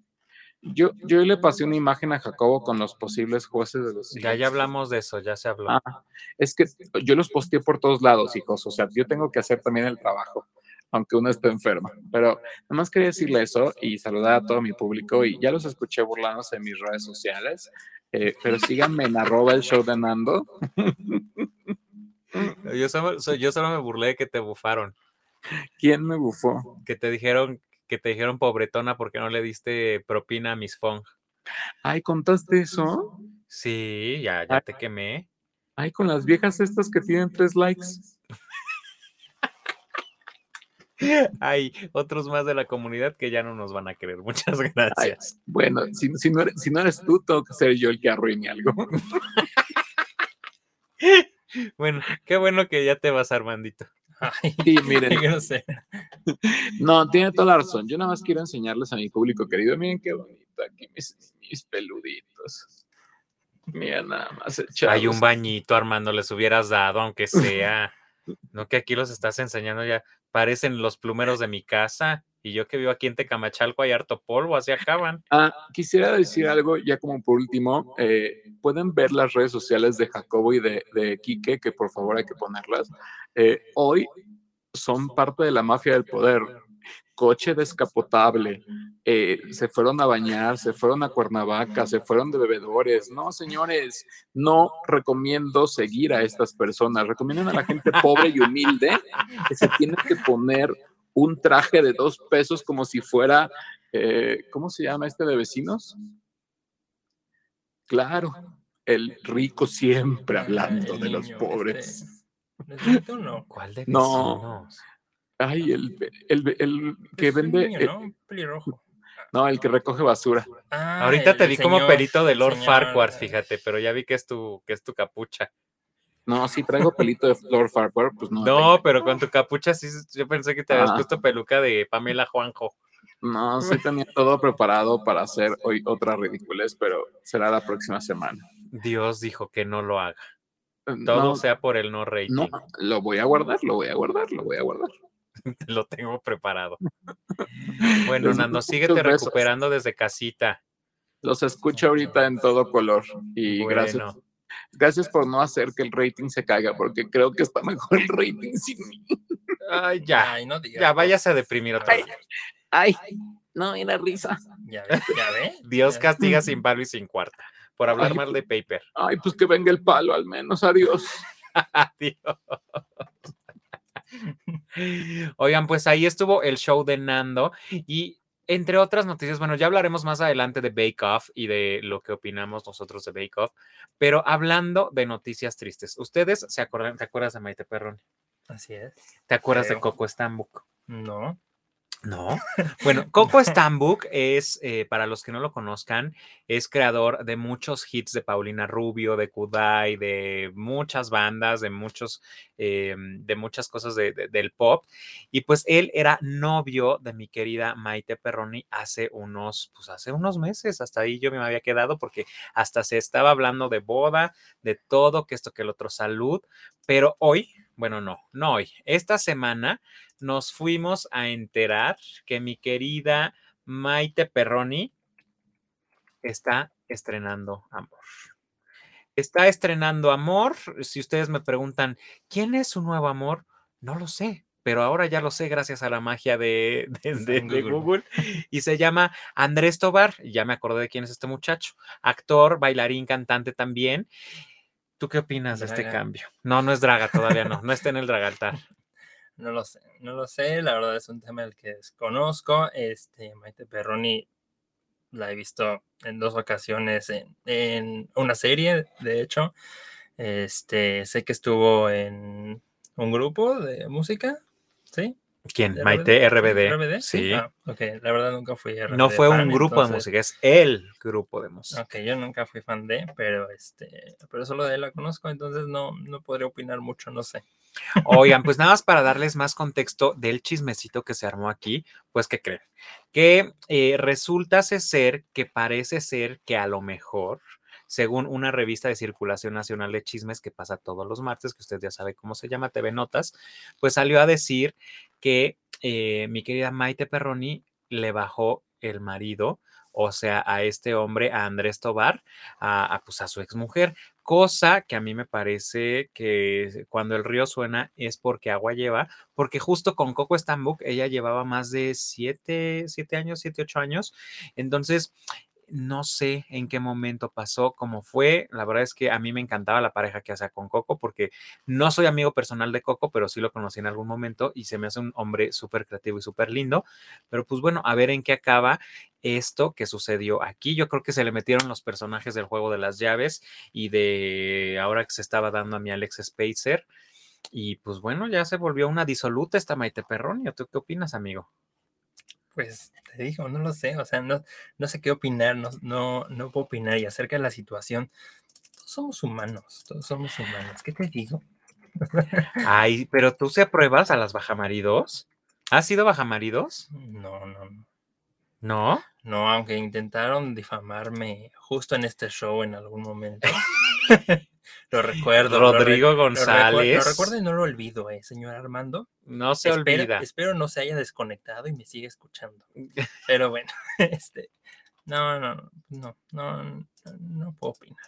Yo, yo le pasé una imagen a Jacobo con los posibles jueces de los... Ya, ya hablamos de eso, ya se habló. Ah, es que yo los posteé por todos lados, hijos, o sea, yo tengo que hacer también el trabajo, aunque uno esté enferma. Pero nada más quería decirle eso y saludar a todo mi público y ya los escuché burlándose en mis redes sociales, eh, pero síganme en arroba el show de Nando. (laughs) (laughs) Yo solo, yo solo me burlé de que te bufaron. ¿Quién me bufó? Que te dijeron, que te dijeron pobretona porque no le diste propina a Miss Fong. Ay, ¿contaste eso? Sí, ya, ya te quemé. Ay, con las viejas estas que tienen tres likes. Hay otros más de la comunidad que ya no nos van a querer. (laughs) Muchas gracias. bueno, si, no eres, si no eres tú, tengo que ser yo el que arruine algo. (laughs) Bueno, qué bueno que ya te vas, Armandito. (laughs) (laughs) sí, miren. (laughs) no, tiene toda la razón. Yo nada más quiero enseñarles a mi público querido. Miren qué bonito aquí mis, peluditos. Mira, nada más Hay un bañito, Armando, les hubieras dado, aunque sea. No que aquí los estás enseñando ya, parecen los plumeros de mi casa. Y yo que vivo aquí en Tecamachalco hay harto polvo, así acaban. Ah, quisiera decir algo ya como por último. eh, Pueden ver las redes sociales de Jacobo y de, de Quique, que por favor hay que ponerlas. Eh, hoy son parte de la mafia del poder. Coche descapotable, eh, se fueron a bañar, se fueron a Cuernavaca, se fueron de bebedores. No, señores, no recomiendo seguir a estas personas. Recomiendan a la gente pobre y humilde que se tiene que poner un traje de dos pesos como si fuera, eh, ¿cómo se llama este de vecinos? Claro, el rico siempre hablando de los pobres. este, ¿no? ¿Cuál de No. Ay, el, el, el que Es vende, niño, eh, ¿no? Un pelirrojo. no, el que recoge basura. Ah, Ahorita te vi como pelito de Lord señor, Farquhar, fíjate, pero ya vi que es tu, que es tu capucha. No, sí traigo pelito de Lord Farquhar, pues no. No, pero con tu capucha sí, yo pensé que te habías Ah. puesto peluca de Pamela Juanjo. No, sí tenía todo preparado para hacer hoy otra ridiculez, pero será la próxima semana. Dios dijo que no lo haga. Eh, Todo no, sea por el no rating. no, lo voy a guardar, lo voy a guardar, lo voy a guardar. (laughs) Lo tengo preparado. Bueno, Les Nando, síguete besos. recuperando desde casita. Los escucho ahorita en todo color y gracias. Bueno. Gracias por no hacer que el rating se caiga, porque creo que está mejor el rating (laughs) sin mí. Ay, ya. Ay, no digas. Ya, váyase a deprimir otra vez. Ay, no, era risa. Ya ve, ya ve. (laughs) Dios ya- castiga sin palo y sin cuarta. Por hablar Ay, mal de Paper. Ay, pues que venga el palo al menos, adiós. Adiós. (laughs) Oigan, pues ahí estuvo el show de Nando y entre otras noticias, bueno, ya hablaremos más adelante de Bake Off y de lo que opinamos nosotros de Bake Off, pero hablando de noticias tristes, ¿ustedes se acuerdan, te acuerdas de Maite Perroni? Así es. ¿Te acuerdas de. Coco Stambuk? No. No. Bueno, Coco Stambuk es, eh, para los que no lo conozcan, es creador de muchos hits de Paulina Rubio, de Kudai, de muchas bandas, de muchos, eh, de muchas cosas de- del pop. Y pues él era novio de mi querida Maite Perroni hace unos, pues hace unos meses. Hasta ahí yo me había quedado porque hasta se estaba hablando de boda, de todo, que esto, que el otro, salud. Pero hoy, bueno, no, no hoy, esta semana nos fuimos a enterar que mi querida Maite Perroni está estrenando Amor. Está estrenando Amor. Si ustedes me preguntan, ¿quién es su nuevo amor? No lo sé, pero ahora ya lo sé gracias a la magia de, de- de- En de Google. Google. Y se llama Andrés Tobar. Ya me acordé de quién es este muchacho. Actor, bailarín, cantante también. ¿Tú qué opinas de este cambio? No, no es draga todavía, no. No está en el dragaltar. (laughs) No lo sé, no lo sé, la verdad es un tema del que desconozco. Este, Maite Perroni la he visto en dos ocasiones en, en una serie, de hecho. Este, sé que estuvo en un grupo de música, ¿sí? ¿Quién? ¿RBD? Maite RBD. ¿RBD? Sí. Ah, ok, la verdad nunca fui RBD. no fue un grupo de música, es el grupo de música. Ok, yo nunca fui fan de, pero este, pero solo de él la conozco, entonces no, no podría opinar mucho, no sé. Oigan, pues nada más para (laughs) darles más contexto del chismecito que se armó aquí, pues que creen que eh, resulta ser que parece ser que a lo mejor, según una revista de circulación nacional de chismes que pasa todos los martes, que usted ya sabe cómo se llama, TV Notas, pues salió a decir que eh, mi querida Maite Perroni le bajó el marido, o sea, a este hombre, a Andrés Tobar, a, pues, a su exmujer, cosa que a mí me parece que cuando el río suena es porque agua lleva, porque justo con Coco Stambuk ella llevaba más de siete, siete años, siete, ocho años, entonces no sé en qué momento pasó, cómo fue. La verdad es que a mí me encantaba la pareja que hacía con Coco, porque no soy amigo personal de Coco, pero sí lo conocí en algún momento y se me hace un hombre súper creativo y súper lindo. Pero pues bueno, a ver en qué acaba esto que sucedió aquí. Yo creo que se le metieron los personajes del juego de las llaves y de ahora que se estaba dando a mi Alex Spacer. Y pues bueno, ya se volvió una disoluta esta Maite Perroni. ¿Tú qué opinas, amigo? Pues te digo, no lo sé, o sea, no, no sé qué opinar, no, no, no puedo opinar y acerca de la situación. Todos somos humanos, todos somos humanos. ¿Qué te digo? Ay, pero tú se apruebas a las bajamaridos. ¿Has sido bajamaridos? No, no, no. ¿No? No, aunque intentaron difamarme justo en este show en algún momento. (laughs) Lo recuerdo. lo re- Rodrigo lo recu- González. Lo recuerdo y no lo olvido, eh, señor Armando. No se espero, olvida. espero no se haya desconectado y me siga escuchando. (laughs) Pero bueno, (laughs) este, no, no, no, no, no, no puedo opinar.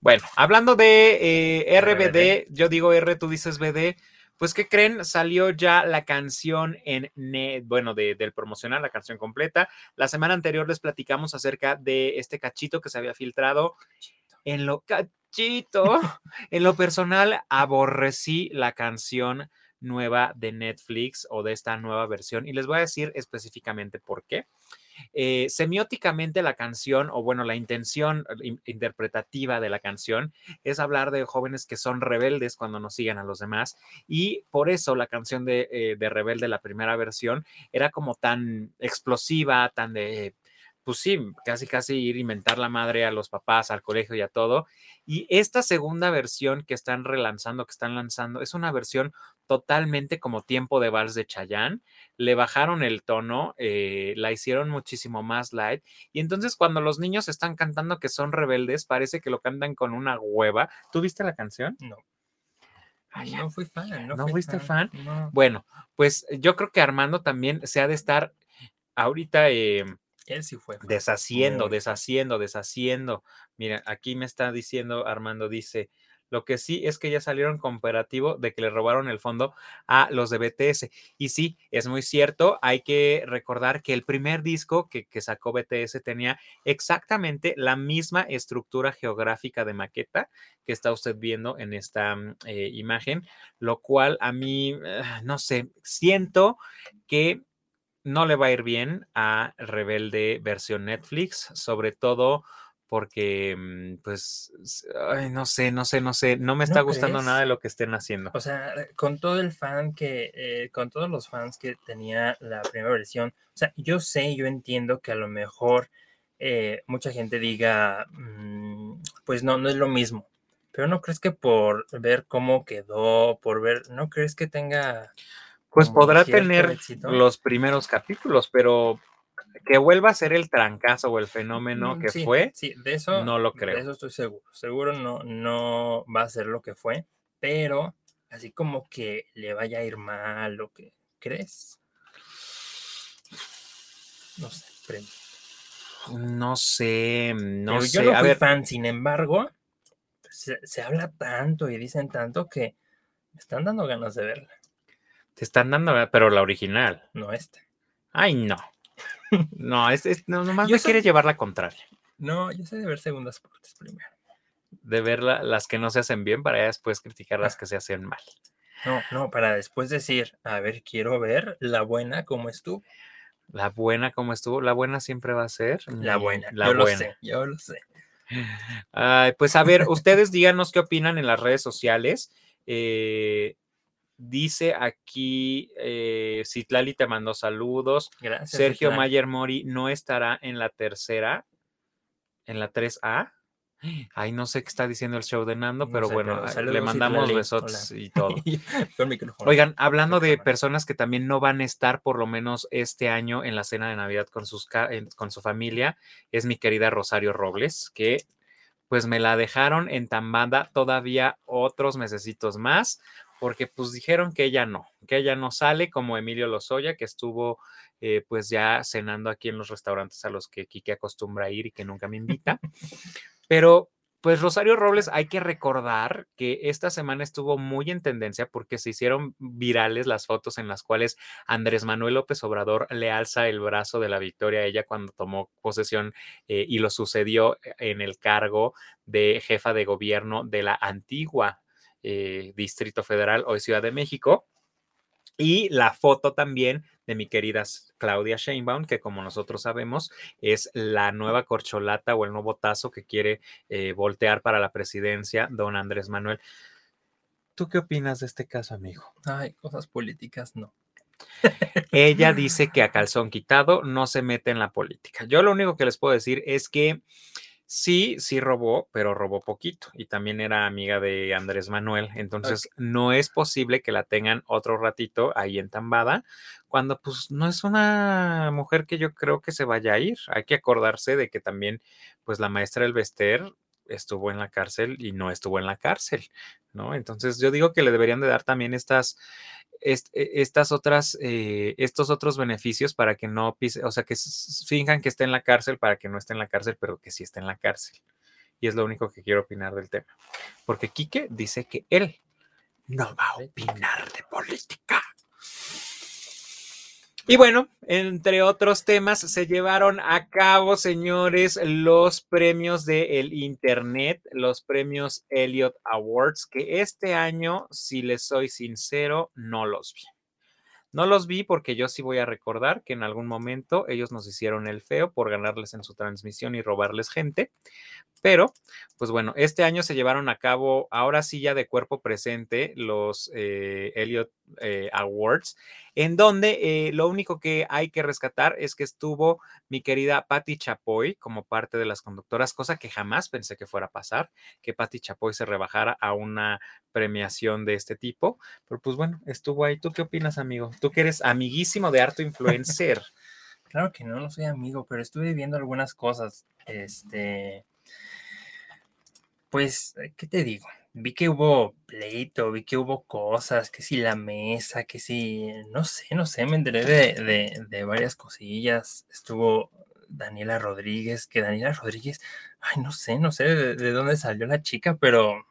Bueno, hablando de eh, RBD, RBD. yo digo R, tú dices BD. Pues, ¿qué creen? Salió ya la canción en bueno, de- del promocional, la canción completa. La semana anterior les platicamos acerca de este cachito que se había filtrado. En lo cachito, (laughs) en lo personal, aborrecí la canción nueva de Netflix o de esta nueva versión y les voy a decir específicamente por qué. Eh, semióticamente la canción, o bueno, la intención eh, in- interpretativa de la canción es hablar de jóvenes que son rebeldes cuando no siguen a los demás y por eso la canción de, eh, de Rebelde, la primera versión, era como tan explosiva, tan de, pues sí, casi casi ir a inventar la madre a los papás, al colegio y a todo. Y esta segunda versión que están relanzando, que están lanzando, es una versión totalmente como tiempo de vals de Chayanne. Le bajaron el tono, eh, la hicieron muchísimo más light. Y entonces cuando los niños están cantando que son rebeldes, parece que lo cantan con una hueva. ¿Tú viste la canción? No. Ay, No fui fan. No, ¿No fui fuiste fan? No. Bueno, pues yo creo que Armando también se ha de estar ahorita eh, Él sí fue fan. deshaciendo, deshaciendo, deshaciendo. Mira, aquí me está diciendo Armando, dice, lo que sí es que ya salieron comparativo de que le robaron el fondo a los de BTS. Y sí, es muy cierto, hay que recordar que el primer disco que, que sacó BTS tenía exactamente la misma estructura geográfica de maqueta que está usted viendo en esta mm, eh, imagen, lo cual a mí, eh, no sé, siento que no le va a ir bien a Rebelde versión Netflix, sobre todo porque, mm, pues, ay, no sé, no sé, no sé, no me está ¿No gustando nada de lo que estén haciendo. O sea, con todo el fan que, eh, con todos los fans que tenía la primera versión, o sea, yo sé, yo entiendo que a lo mejor eh, mucha gente diga, mm, pues no, no es lo mismo. Pero no crees que por ver cómo quedó, por ver, ¿no crees que tenga Pues como podrá tener éxito? los primeros capítulos, pero que vuelva a ser el trancazo o el fenómeno Mm, que sí, fue, Sí, de eso, no lo de creo. eso estoy seguro. Seguro no, no va a ser lo que fue, pero así como que le vaya a ir mal o que crees. No sé, no sé, no Pero sé. yo no a fui ver, fan, sin embargo, se, se habla tanto y dicen tanto que me están dando ganas de verla, te están dando, pero la original. no esta. Ay, no. No, es, es- no, nomás Yo me soy- llevar la contraria. No, yo sé de ver segundas partes primero. De ver la- las que no se hacen bien para después criticar las que se hacen mal. No, no, para después decir, a ver, quiero ver la buena como estuvo. La buena como estuvo, la buena siempre va a ser. La buena, La yo buena. lo sé, yo lo sé. Ay, pues a ver, ustedes díganos qué opinan en las redes sociales. Eh, dice aquí, eh, Citlali te mandó saludos. Gracias. Sergio Citlali. Mayer Mori no estará en la tercera, en la 3A. Ay, no sé qué está diciendo el show de Nando, No pero sé, bueno, pero le mandamos Citlali. besotes Hola. y todo. (laughs) Oigan, hablando de personas que también no van a estar por lo menos este año en la cena de Navidad con, sus, con su familia, es mi querida Rosario Robles, que pues me la dejaron entambada todavía otros mesecitos más, porque pues dijeron que ella no, que ella no sale como Emilio Lozoya, que estuvo eh, pues ya cenando aquí en los restaurantes a los que Kike acostumbra ir y que nunca me invita. Pero pues Rosario Robles, hay que recordar que esta semana estuvo muy en tendencia porque se hicieron virales las fotos en las cuales Andrés Manuel López Obrador le alza el brazo de la victoria a ella cuando tomó posesión eh, y lo sucedió en el cargo de jefa de gobierno de la antigua eh, Distrito Federal, hoy Ciudad de México. Y la foto también de mi querida Claudia Sheinbaum, que como nosotros sabemos es la nueva corcholata o el nuevo tazo que quiere eh, voltear para la presidencia, don Andrés Manuel. ¿Tú qué opinas de este caso, amigo? Ay, cosas políticas, no. (laughs) Ella dice que a calzón quitado no se mete en la política. Yo lo único que les puedo decir es que sí, sí robó, pero robó poquito y también era amiga de Andrés Manuel. Entonces no es posible que la tengan otro ratito ahí entambada cuando pues no es una mujer que yo creo que se vaya a ir. Hay que acordarse de que también pues la maestra Elvester estuvo en la cárcel y no estuvo en la cárcel, ¿no? Entonces yo digo que le deberían de dar también estas, e, estas otras, eh, estos otros beneficios para que no pise, o sea, que finjan que esté en la cárcel para que no esté en la cárcel, pero que sí esté en la cárcel. Y es lo único que quiero opinar del tema. Porque Quique dice que él no va a opinar de política. Y bueno, entre otros temas, se llevaron a cabo, señores, los premios del Internet, los premios Elliot Awards, que este año, si les soy sincero, no los vi. No los vi porque yo sí voy a recordar que en algún momento ellos nos hicieron el feo por ganarles en su transmisión y robarles gente. Pero, pues bueno, este año se llevaron a cabo, ahora sí ya de cuerpo presente, los eh, Elliot eh, Awards, en donde eh, lo único que hay que rescatar es que estuvo mi querida Patti Chapoy como parte de las conductoras, cosa que jamás pensé que fuera a pasar, que Patti Chapoy se rebajara a una premiación de este tipo. Pero pues bueno, estuvo ahí. ¿Tú qué opinas, amigo? Tú que eres amiguísimo de Harto Influencer. (laughs) Claro que no, no soy amigo, pero estuve viendo algunas cosas. Este pues, eh, ¿qué te digo? Vi que hubo pleito, vi que hubo cosas, que si la mesa, que si, no sé, no sé, me enteré de, varias cosillas. Estuvo Daniela Rodríguez, que Daniela Rodríguez, ay, no sé, no sé de, dónde salió la chica, pero,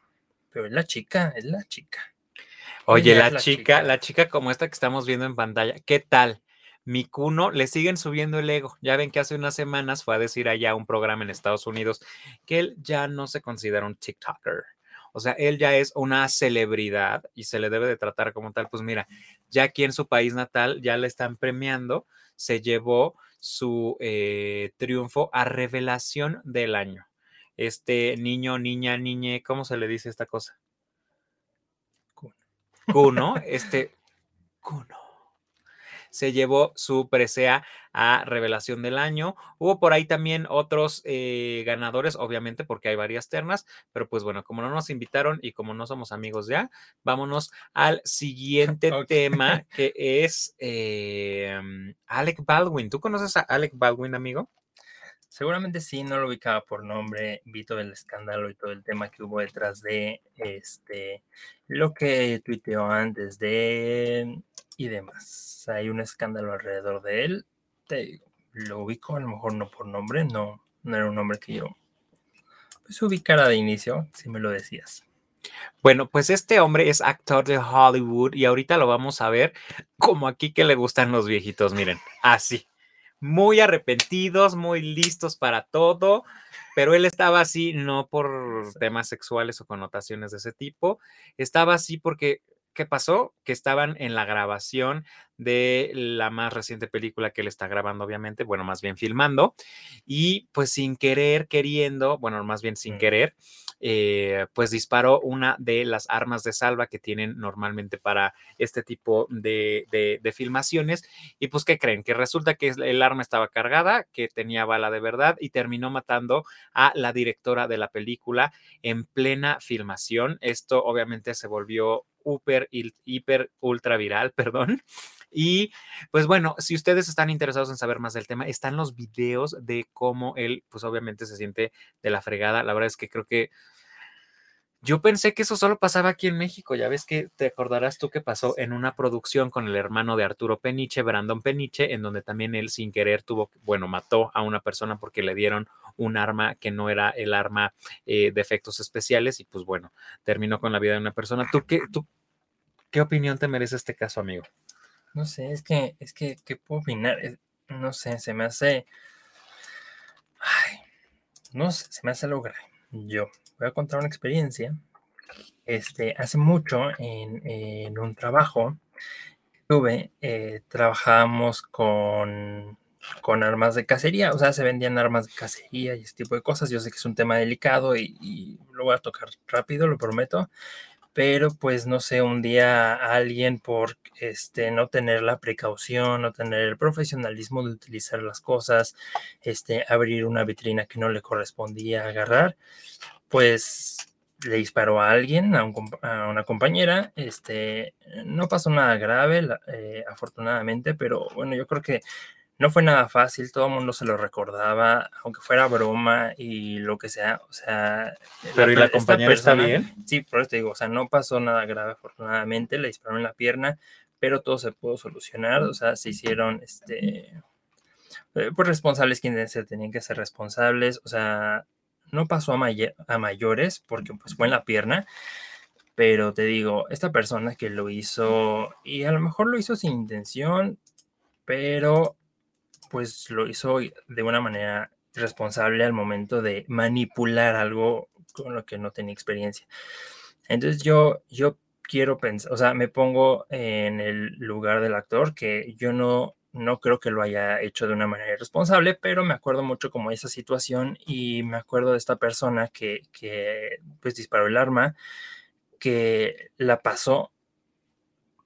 pero es la chica, es la chica. Oye, la, chica, la chica como esta que estamos viendo en pantalla, ¿qué tal? Mi cuno, le siguen subiendo el ego. Ya ven que hace unas semanas fue a decir allá un programa en Estados Unidos que él ya no se considera un TikToker. O sea, él ya es una celebridad y se le debe de tratar como tal. Pues mira, ya aquí en su país natal ya le están premiando, se llevó su eh, triunfo a revelación del año. Este niño, niña, niñe, ¿cómo se le dice esta cosa? Cuno, (laughs) este Cuno se llevó su presea a revelación del año. Hubo por ahí también otros eh, ganadores, obviamente, porque hay varias ternas, pero pues bueno, como no nos invitaron y como no somos amigos ya, vámonos al (laughs) siguiente tema que es em, Alec Baldwin. ¿Tú conoces a Alec Baldwin, amigo? Seguramente sí, no lo ubicaba por nombre, vi todo el escándalo y todo el tema que hubo detrás de este lo que tuiteó antes de y demás. Hay un escándalo alrededor de él. Te lo ubico, a lo mejor no por nombre, no, no era un nombre que yo pues ubicara de inicio, si me lo decías. Bueno, pues este hombre es actor de Hollywood y ahorita lo vamos a ver como aquí que le gustan los viejitos, miren, así, muy arrepentidos, muy listos para todo, pero él estaba así no por temas sexuales o connotaciones de ese tipo, estaba así porque ¿qué pasó? Que estaban en la grabación de la más reciente película que él está grabando, obviamente, bueno, más bien filmando, y pues sin querer, queriendo, bueno, más bien sin querer, eh, pues disparó una de las armas de salva que tienen normalmente para este tipo de, de, filmaciones, y pues, ¿qué creen? Que resulta que el arma estaba cargada, que tenía bala de verdad, y terminó matando a la directora de la película en plena filmación. Esto obviamente se volvió hiper, hiper, ultra viral, (laughs) perdón. Y pues bueno, si ustedes están interesados en saber más del tema, están los videos de cómo él, pues obviamente se siente de la fregada. La verdad es que creo que yo pensé que eso solo pasaba aquí en México. Ya ves que te acordarás tú que pasó en una producción con el hermano de Arturo Peniche, Brandon Peniche, en donde también él sin querer tuvo, bueno, mató a una persona porque le dieron un arma que no era el arma eh, de efectos especiales y pues bueno, terminó con la vida de una persona. ¿Tú qué, tú, qué opinión te merece este caso, amigo? No sé, es que, es que, ¿qué puedo opinar? no sé, se me hace... Ay, no sé, se me hace lograr. Yo voy a contar una experiencia. Este, hace mucho en, un trabajo tuve, eh, trabajábamos con, con armas de cacería, o sea, se vendían armas de cacería y ese tipo de cosas. Yo sé que es un tema delicado y, y lo voy a tocar rápido, lo prometo pero pues no sé, un día alguien por este no tener la precaución, no tener el profesionalismo de utilizar las cosas, este abrir una vitrina que no le correspondía agarrar, pues le disparó a alguien, a, una compañera, este no pasó nada grave, eh, afortunadamente, pero bueno, yo creo que no fue nada fácil, todo el mundo se lo recordaba, aunque fuera broma y lo que sea, o sea... Pero ¿y la compañera está bien? Sí, por eso te digo, o sea, no pasó nada grave afortunadamente, le dispararon en la pierna, pero todo se pudo solucionar, o sea, se hicieron, este, eh, pues responsables quienes se tenían que ser responsables, o sea, no pasó a, a mayores porque pues fue en la pierna, pero te digo, esta persona que lo hizo, y a lo mejor lo hizo sin intención, pero pues lo hizo de una manera responsable al momento de manipular algo con lo que no tenía experiencia. Entonces yo, yo quiero pensar, o sea, me pongo en el lugar del actor que yo no, no creo que lo haya hecho de una manera irresponsable, pero me acuerdo mucho como esa situación y me acuerdo de esta persona que, que pues disparó el arma, que la pasó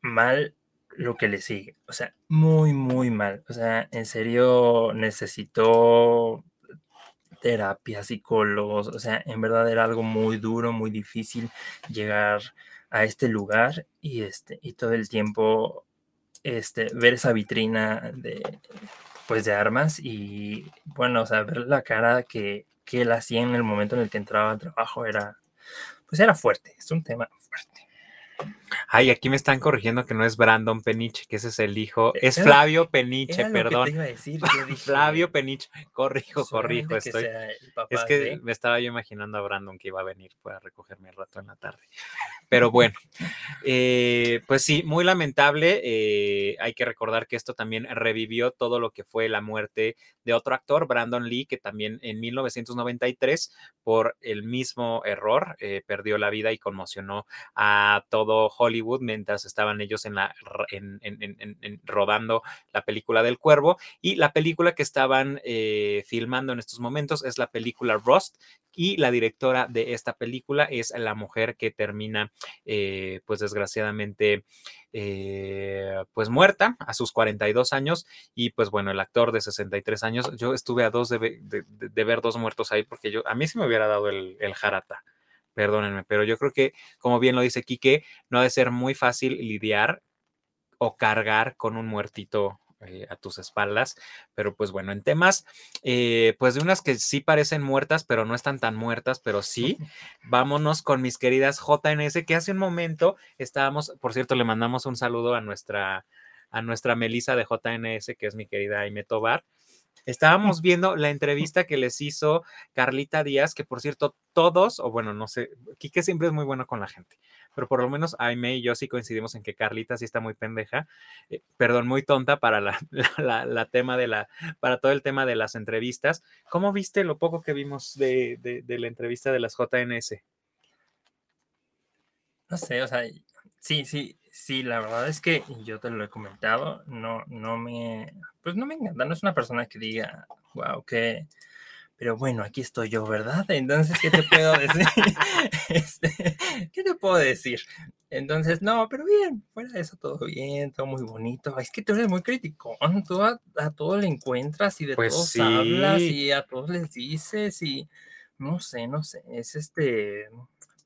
mal lo que le sigue. O sea, muy, muy mal. O sea, en serio necesitó terapia, psicólogos. O sea, en verdad era algo muy duro, muy difícil llegar a este lugar y, este, y todo el tiempo este, ver esa vitrina de, pues, de armas y, bueno, o sea, ver la cara que, que él hacía en el momento en el que entraba al trabajo era, pues era fuerte, es un tema fuerte. Ay, aquí me están corrigiendo que no es Brandon Peniche, que ese es el hijo. Es Flavio Peniche, perdón. Flavio Peniche, corrijo, corrijo. Estoy. es que me estaba yo imaginando a Brandon que iba a venir para recogerme el rato en la tarde. Pero bueno, eh, pues sí, muy lamentable. Eh, hay que recordar que esto también revivió todo lo que fue la muerte de otro actor, Brandon Lee, que también en 1993, por el mismo error, eh, perdió la vida y conmocionó a Hollywood mientras estaban ellos en la, rodando la película del cuervo. Y la película que estaban filmando en estos momentos es la película Rust, y la directora de esta película es la mujer que termina, eh, pues desgraciadamente, eh, pues muerta a sus 42 años y pues bueno, el actor de 63 años, yo estuve a dos de, ver dos muertos ahí porque yo, a mí sí me hubiera dado el, el jarata perdónenme, pero yo creo que, como bien lo dice Quique, no ha de ser muy fácil lidiar o cargar con un muertito eh, a tus espaldas. Pero pues bueno, en temas, eh, pues de unas que sí parecen muertas, pero no están tan muertas, pero sí, vámonos con mis queridas JNS, que hace un momento estábamos, por cierto, le mandamos un saludo a nuestra, a nuestra Melisa de JNS, que es mi querida Aime Tobar. Estábamos viendo la entrevista que les hizo Carlita Díaz, que por cierto, todos, o bueno, no sé, Quique siempre es muy bueno con la gente, pero por lo menos Aime y yo sí coincidimos en que Carlita sí está muy pendeja, eh, perdón, muy tonta para la, (laughs) tema de la, para todo el tema de las entrevistas. ¿Cómo viste lo poco que vimos de, de la entrevista de las JNS? No sé, o sea, sí, sí, Sí, la verdad es que yo te lo he comentado, no, no me, pues no me encanta, no es una persona que diga, wow, que, pero bueno, aquí estoy yo, ¿verdad? Entonces, ¿qué te puedo decir? (laughs) Este, ¿Qué te puedo decir? Entonces, no, pero bien, fuera de eso, todo bien, todo muy bonito. Es que tú eres muy crítico, tú a, todos le encuentras y de pues todos hablas y a todos les dices y no sé, no sé, es este,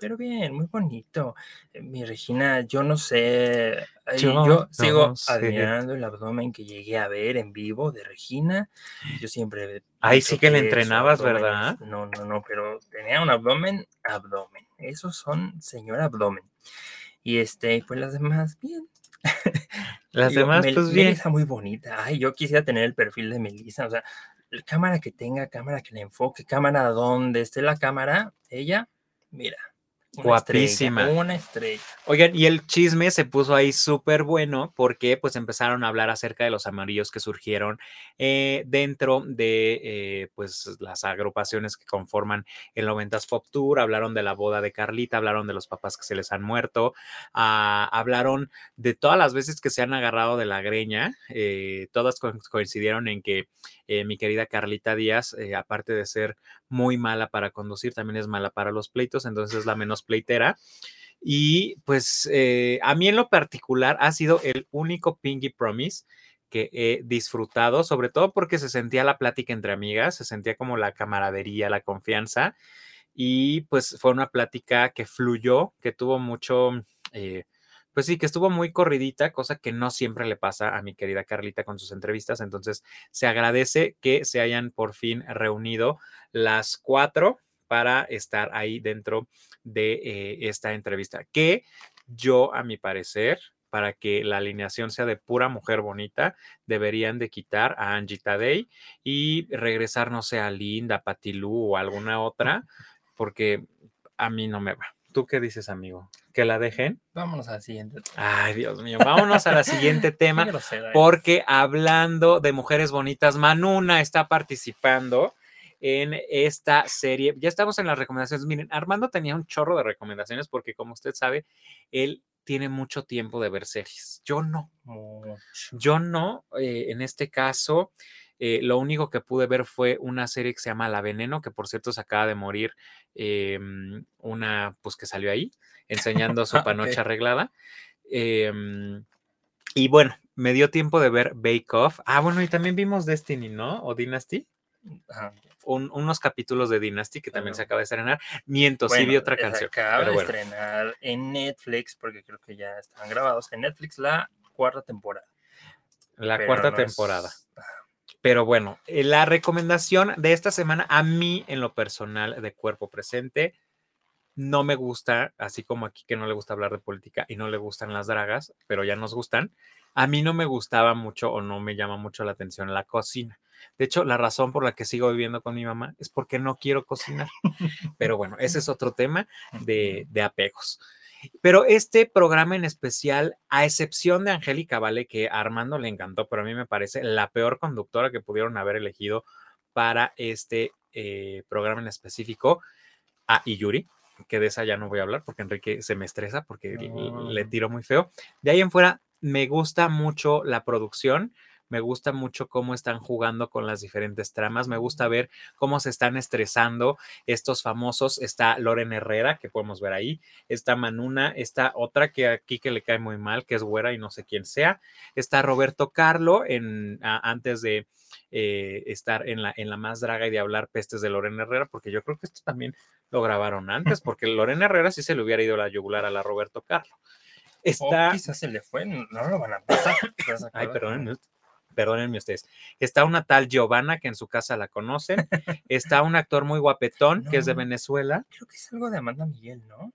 pero bien, muy bonito. Eh, mi Regina, yo no sé, yo, sigo admirando el abdomen que llegué a ver en vivo de Regina. Yo siempre... Ahí sí que le entrenabas, ¿verdad? No, no, no, pero tenía un abdomen, abdomen. Esos son señor abdomen. Y este, pues las demás, bien. (laughs) Las demás, pues bien. Melissa muy bonita. Ay, yo quisiera tener el perfil de Melissa. O sea, cámara que tenga, cámara que le enfoque, cámara donde esté la cámara, ella, mira, Guapísima. una estrella. Oigan, y el chisme se puso ahí súper bueno porque pues empezaron a hablar acerca de los amarillos que surgieron eh, dentro de eh, pues las agrupaciones que conforman el 90s Pop Tour, hablaron de la boda de Carlita, hablaron de los papás que se les han muerto, ah, hablaron de todas las veces que se han agarrado de la greña, eh, todas coincidieron en que mi querida Carlita Díaz, aparte de ser muy mala para conducir, también es mala para los pleitos, entonces es la menos pleitera. Y pues eh, a mí en lo particular ha sido el único Pinky Promise que he disfrutado, sobre todo porque se sentía la plática entre amigas, se sentía como la camaradería, la confianza. Y pues fue una plática que fluyó, que tuvo mucho, eh, pues sí, que estuvo muy corridita, cosa que no siempre le pasa a mi querida Carlita con sus entrevistas. Entonces, se agradece que se hayan por fin reunido las cuatro para estar ahí dentro de eh, esta entrevista, que yo, a mi parecer, para que la alineación sea de pura mujer bonita, deberían de quitar a Angie Tadei y regresar, no sé, a Linda, Patilú o alguna otra, porque a mí no me va. ¿Tú qué dices, amigo? ¿Que la dejen? Vámonos al siguiente. Ay, Dios mío, vámonos a la siguiente (laughs) tema, porque hablando de mujeres bonitas, Manuna está participando en esta serie. Ya estamos en las recomendaciones. Miren, Armando tenía un chorro de recomendaciones porque, como usted sabe, él tiene mucho tiempo de ver series. Yo no. Yo no. Eh, en este caso, eh, lo único que pude ver fue una serie que se llama La Veneno, que por cierto se acaba de morir em, una, pues que salió ahí, (laughs) enseñando su panocha arreglada. Em, y bueno, me dio tiempo de ver Bake Off. Ah, bueno, y también vimos Destiny, ¿no? O Dynasty unos capítulos de Dynasty que también se acaba de estrenar. Miento, sí vi otra canción. Se acaba de estrenar en Netflix, porque creo que ya están grabados en Netflix la cuarta temporada. La cuarta temporada. Pero bueno, eh, la recomendación de esta semana, a mí en lo personal de cuerpo presente, no me gusta, así como aquí que no le gusta hablar de política y no le gustan las dragas, pero ya nos gustan. A mí no me gustaba mucho o no me llama mucho la atención la cocina. De hecho, la razón por la que sigo viviendo con mi mamá es porque no quiero cocinar. (laughs) Pero bueno, ese es otro tema de, apegos. Pero este programa en especial, a excepción de Angélica Vale, que a Armando le encantó, pero a mí me parece la peor conductora que pudieron haber elegido para este eh, programa en específico, a ah, Yuri, que de esa ya no voy a hablar porque Enrique se me estresa porque le tiro muy feo. De ahí en fuera, me gusta mucho la producción me gusta mucho cómo están jugando con las diferentes tramas, me gusta ver cómo se están estresando estos famosos, está Loren Herrera, que podemos ver ahí, está Manuna, está otra que aquí que le cae muy mal, que es güera y no sé quién sea, está Roberto Carlo en, antes de... Eh, estar en la, en la más draga y de hablar pestes de Loren Herrera, porque yo creo que esto también lo grabaron antes, (laughs) porque Loren Herrera sí se le hubiera ido la yugular a la Roberto Carlo. Está... quizás se le fue, no lo van a pasar. Ay, perdón, perdónenme ustedes. Está una tal Giovanna, que en su casa la conocen. (laughs) Está un actor muy guapetón, que es de Venezuela. Creo que es algo de Amanda Miguel, ¿no?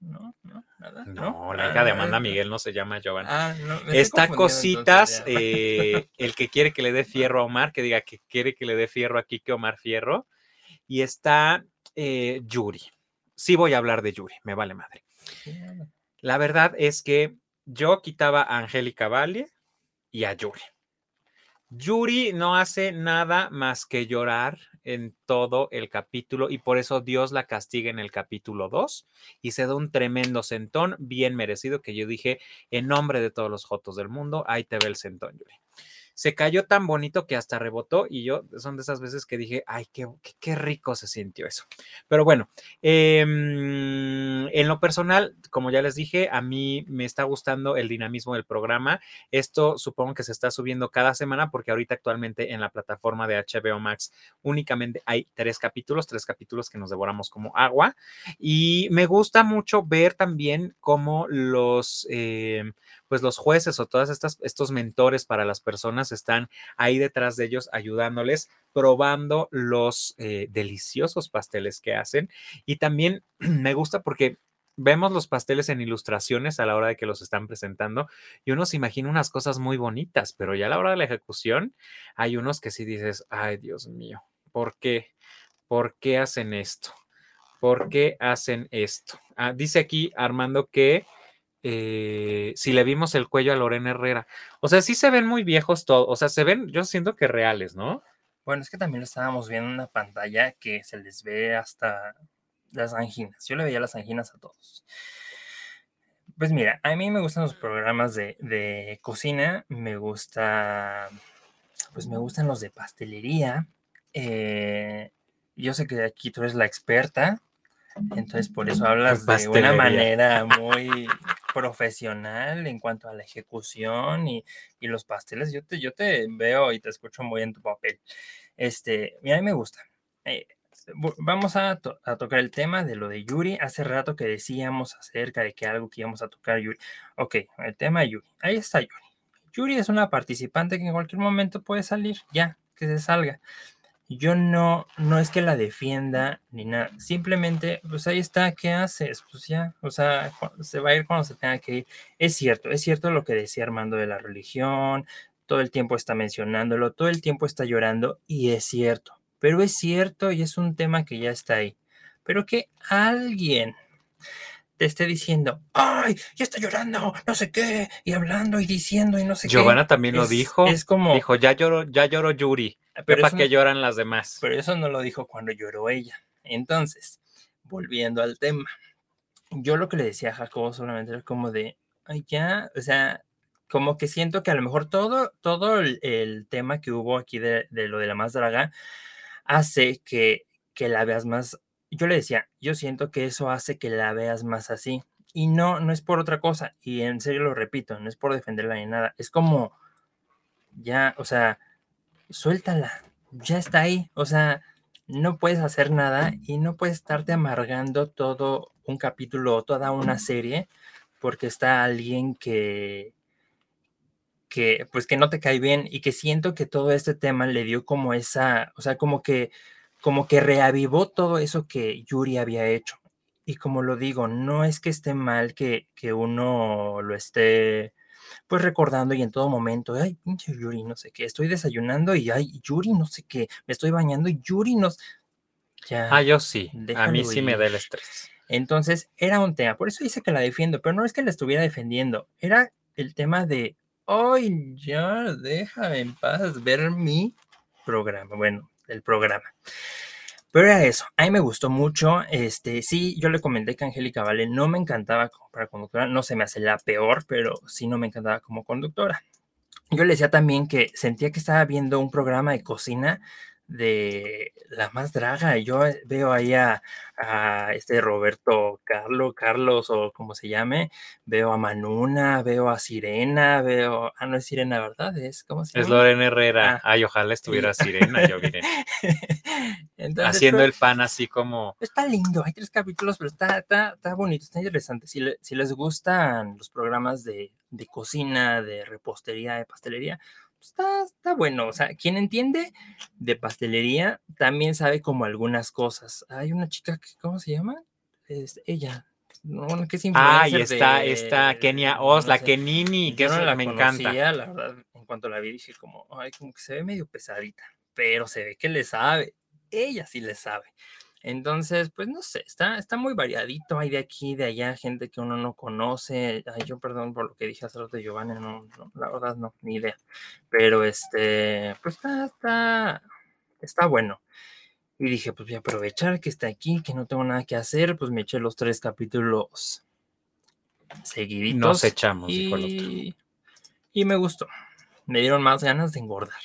No, no, nada. No, la hija de Amanda Miguel no se llama Giovanna. Ah, Está Cositas, eh, (laughs) el que quiere que le dé fierro a Omar, que diga que quiere que le dé fierro aquí que Omar Fierro. Y está eh, Yuri. Sí voy a hablar de Yuri, me vale madre. La verdad es que yo quitaba a Angélica Valle y a Yuri. Yuri no hace nada más que llorar en todo el capítulo y por eso Dios la castiga en el capítulo 2 y se da un tremendo sentón bien merecido que yo dije en nombre de todos los jotos del mundo, ahí te ve el sentón, Yuri se cayó tan bonito que hasta rebotó y yo son de esas veces que dije, ay, qué, qué, rico se sintió eso. Pero bueno, em, en lo personal, como ya les dije, a mí me está gustando el dinamismo del programa. Esto supongo que se está subiendo cada semana porque ahorita actualmente en la plataforma de HBO Max únicamente hay tres capítulos, tres capítulos que nos devoramos como agua. Y me gusta mucho ver también cómo los... Em, pues los jueces o todas estas estos mentores para las personas están ahí detrás de ellos ayudándoles, probando los eh, deliciosos pasteles que hacen. Y también (clears throat) me gusta porque vemos los pasteles en ilustraciones a la hora de que los están presentando y uno se imagina unas cosas muy bonitas, pero ya a la hora de la ejecución hay unos que sí dices, ay Dios mío, ¿por qué? ¿Por qué hacen esto? ¿Por qué hacen esto? Ah, dice aquí Armando que eh, si le vimos el cuello a Lorena Herrera. O sea, sí se ven muy viejos todos, o sea, se ven, yo siento que reales, ¿no? Bueno, es que también lo estábamos viendo en una pantalla que se les ve hasta las anginas. Yo le veía las anginas a todos. Pues mira, a mí me gustan los programas de, cocina, me gusta, pues me gustan los de pastelería. Eh, yo sé que aquí tú eres la experta, entonces por eso hablas de una manera muy profesional en cuanto a la ejecución y, los pasteles. Yo te, yo te veo y te escucho muy en tu papel. Este, a mí me gusta. Eh, vamos a, tocar el tema de lo de Yuri. Hace rato que decíamos acerca de que algo que íbamos a tocar Yuri. Ok, el tema de Yuri. Ahí está Yuri. Yuri es una participante que en cualquier momento puede salir, ya, que se salga. Yo no, no es que la defienda ni nada, simplemente, pues ahí está, ¿qué haces? Pues ya, o sea, se va a ir cuando se tenga que ir. Es cierto, es cierto lo que decía Armando de la religión, todo el tiempo está mencionándolo, todo el tiempo está llorando, y es cierto, pero es cierto y es un tema que ya está ahí. Pero que alguien te esté diciendo, ay, ya está llorando, no sé qué, y hablando y diciendo y no sé qué. Giovanna también lo dijo. Es como. Dijo, ya lloró, ya lloró Yuri. Ah, pero ¿Para qué lloran las demás? Pero eso no lo dijo cuando lloró ella. Entonces, volviendo al tema. Yo lo que le decía a Jacobo solamente era como de, ay, ya, o sea, como que siento que a lo mejor todo, todo el, tema que hubo aquí de, de, lo de la más draga hace que, que la veas más yo le decía, yo siento que eso hace que la veas más así. Y no, no es por otra cosa. Y en serio lo repito, no es por defenderla ni nada. Es como, ya, o sea, suéltala. Ya está ahí. O sea, no puedes hacer nada y no puedes estarte amargando todo un capítulo o toda una serie porque está alguien que, que, pues que no te cae bien y que siento que todo este tema le dio como esa, o sea, como que como que reavivó todo eso que Yuri había hecho. Y como lo digo, no es que esté mal que, que uno lo esté pues recordando y en todo momento, ay, pinche Yuri, no sé qué, estoy desayunando y ay, Yuri, no sé qué, me estoy bañando y Yuri nos... Ya, ah, yo sí, a mí sí me da el estrés. Entonces, era un tema, por eso dice que la defiendo, pero no es que la estuviera defendiendo, era el tema de, ay, ya, déjame en paz ver mi programa. Bueno, del programa. Pero era eso, a mí me gustó mucho. Este, sí, yo le comenté que Angélica Vale no me encantaba como para conductora, no se me hace la peor, pero sí no me encantaba como conductora. Yo le decía también que sentía que estaba viendo un programa de cocina de la más draga. Yo eh, veo ahí a, este Roberto Carlos, Carlos o como se llame, veo a Manuna, veo a Sirena, veo, ah, no es Sirena, ¿verdad? Es, ¿cómo se llama? Es Lorena Herrera. Ah. Ay, ojalá estuviera Sirena, yo miré. (laughs) Haciendo el pan así como... Está lindo, hay tres capítulos, pero está, está, está bonito, está interesante. Si, si les gustan los programas de, de cocina, de repostería, de pastelería, está, está bueno. O sea, quien entiende de pastelería también sabe como algunas cosas. Hay una chica que, ¿cómo se llama? Es ella. No, que es ah, y está, está Kenia Oz, la Kenini, que no la me encanta. La verdad, en cuanto la vi dije como, ay, como que se ve medio pesadita, pero se ve que le sabe. Ella sí le sabe. Entonces, pues no sé, está, está muy variadito. Hay de aquí, de allá, gente que uno no conoce. Ay, yo perdón por lo que dije hace rato de Giovanni, no, la verdad no, ni idea. Pero este, pues está, está, está bueno. Y dije, pues voy a aprovechar que está aquí, que no tengo nada que hacer, pues me eché los tres capítulos seguiditos. Nos echamos, y, y me gustó. Me dieron más ganas de engordar.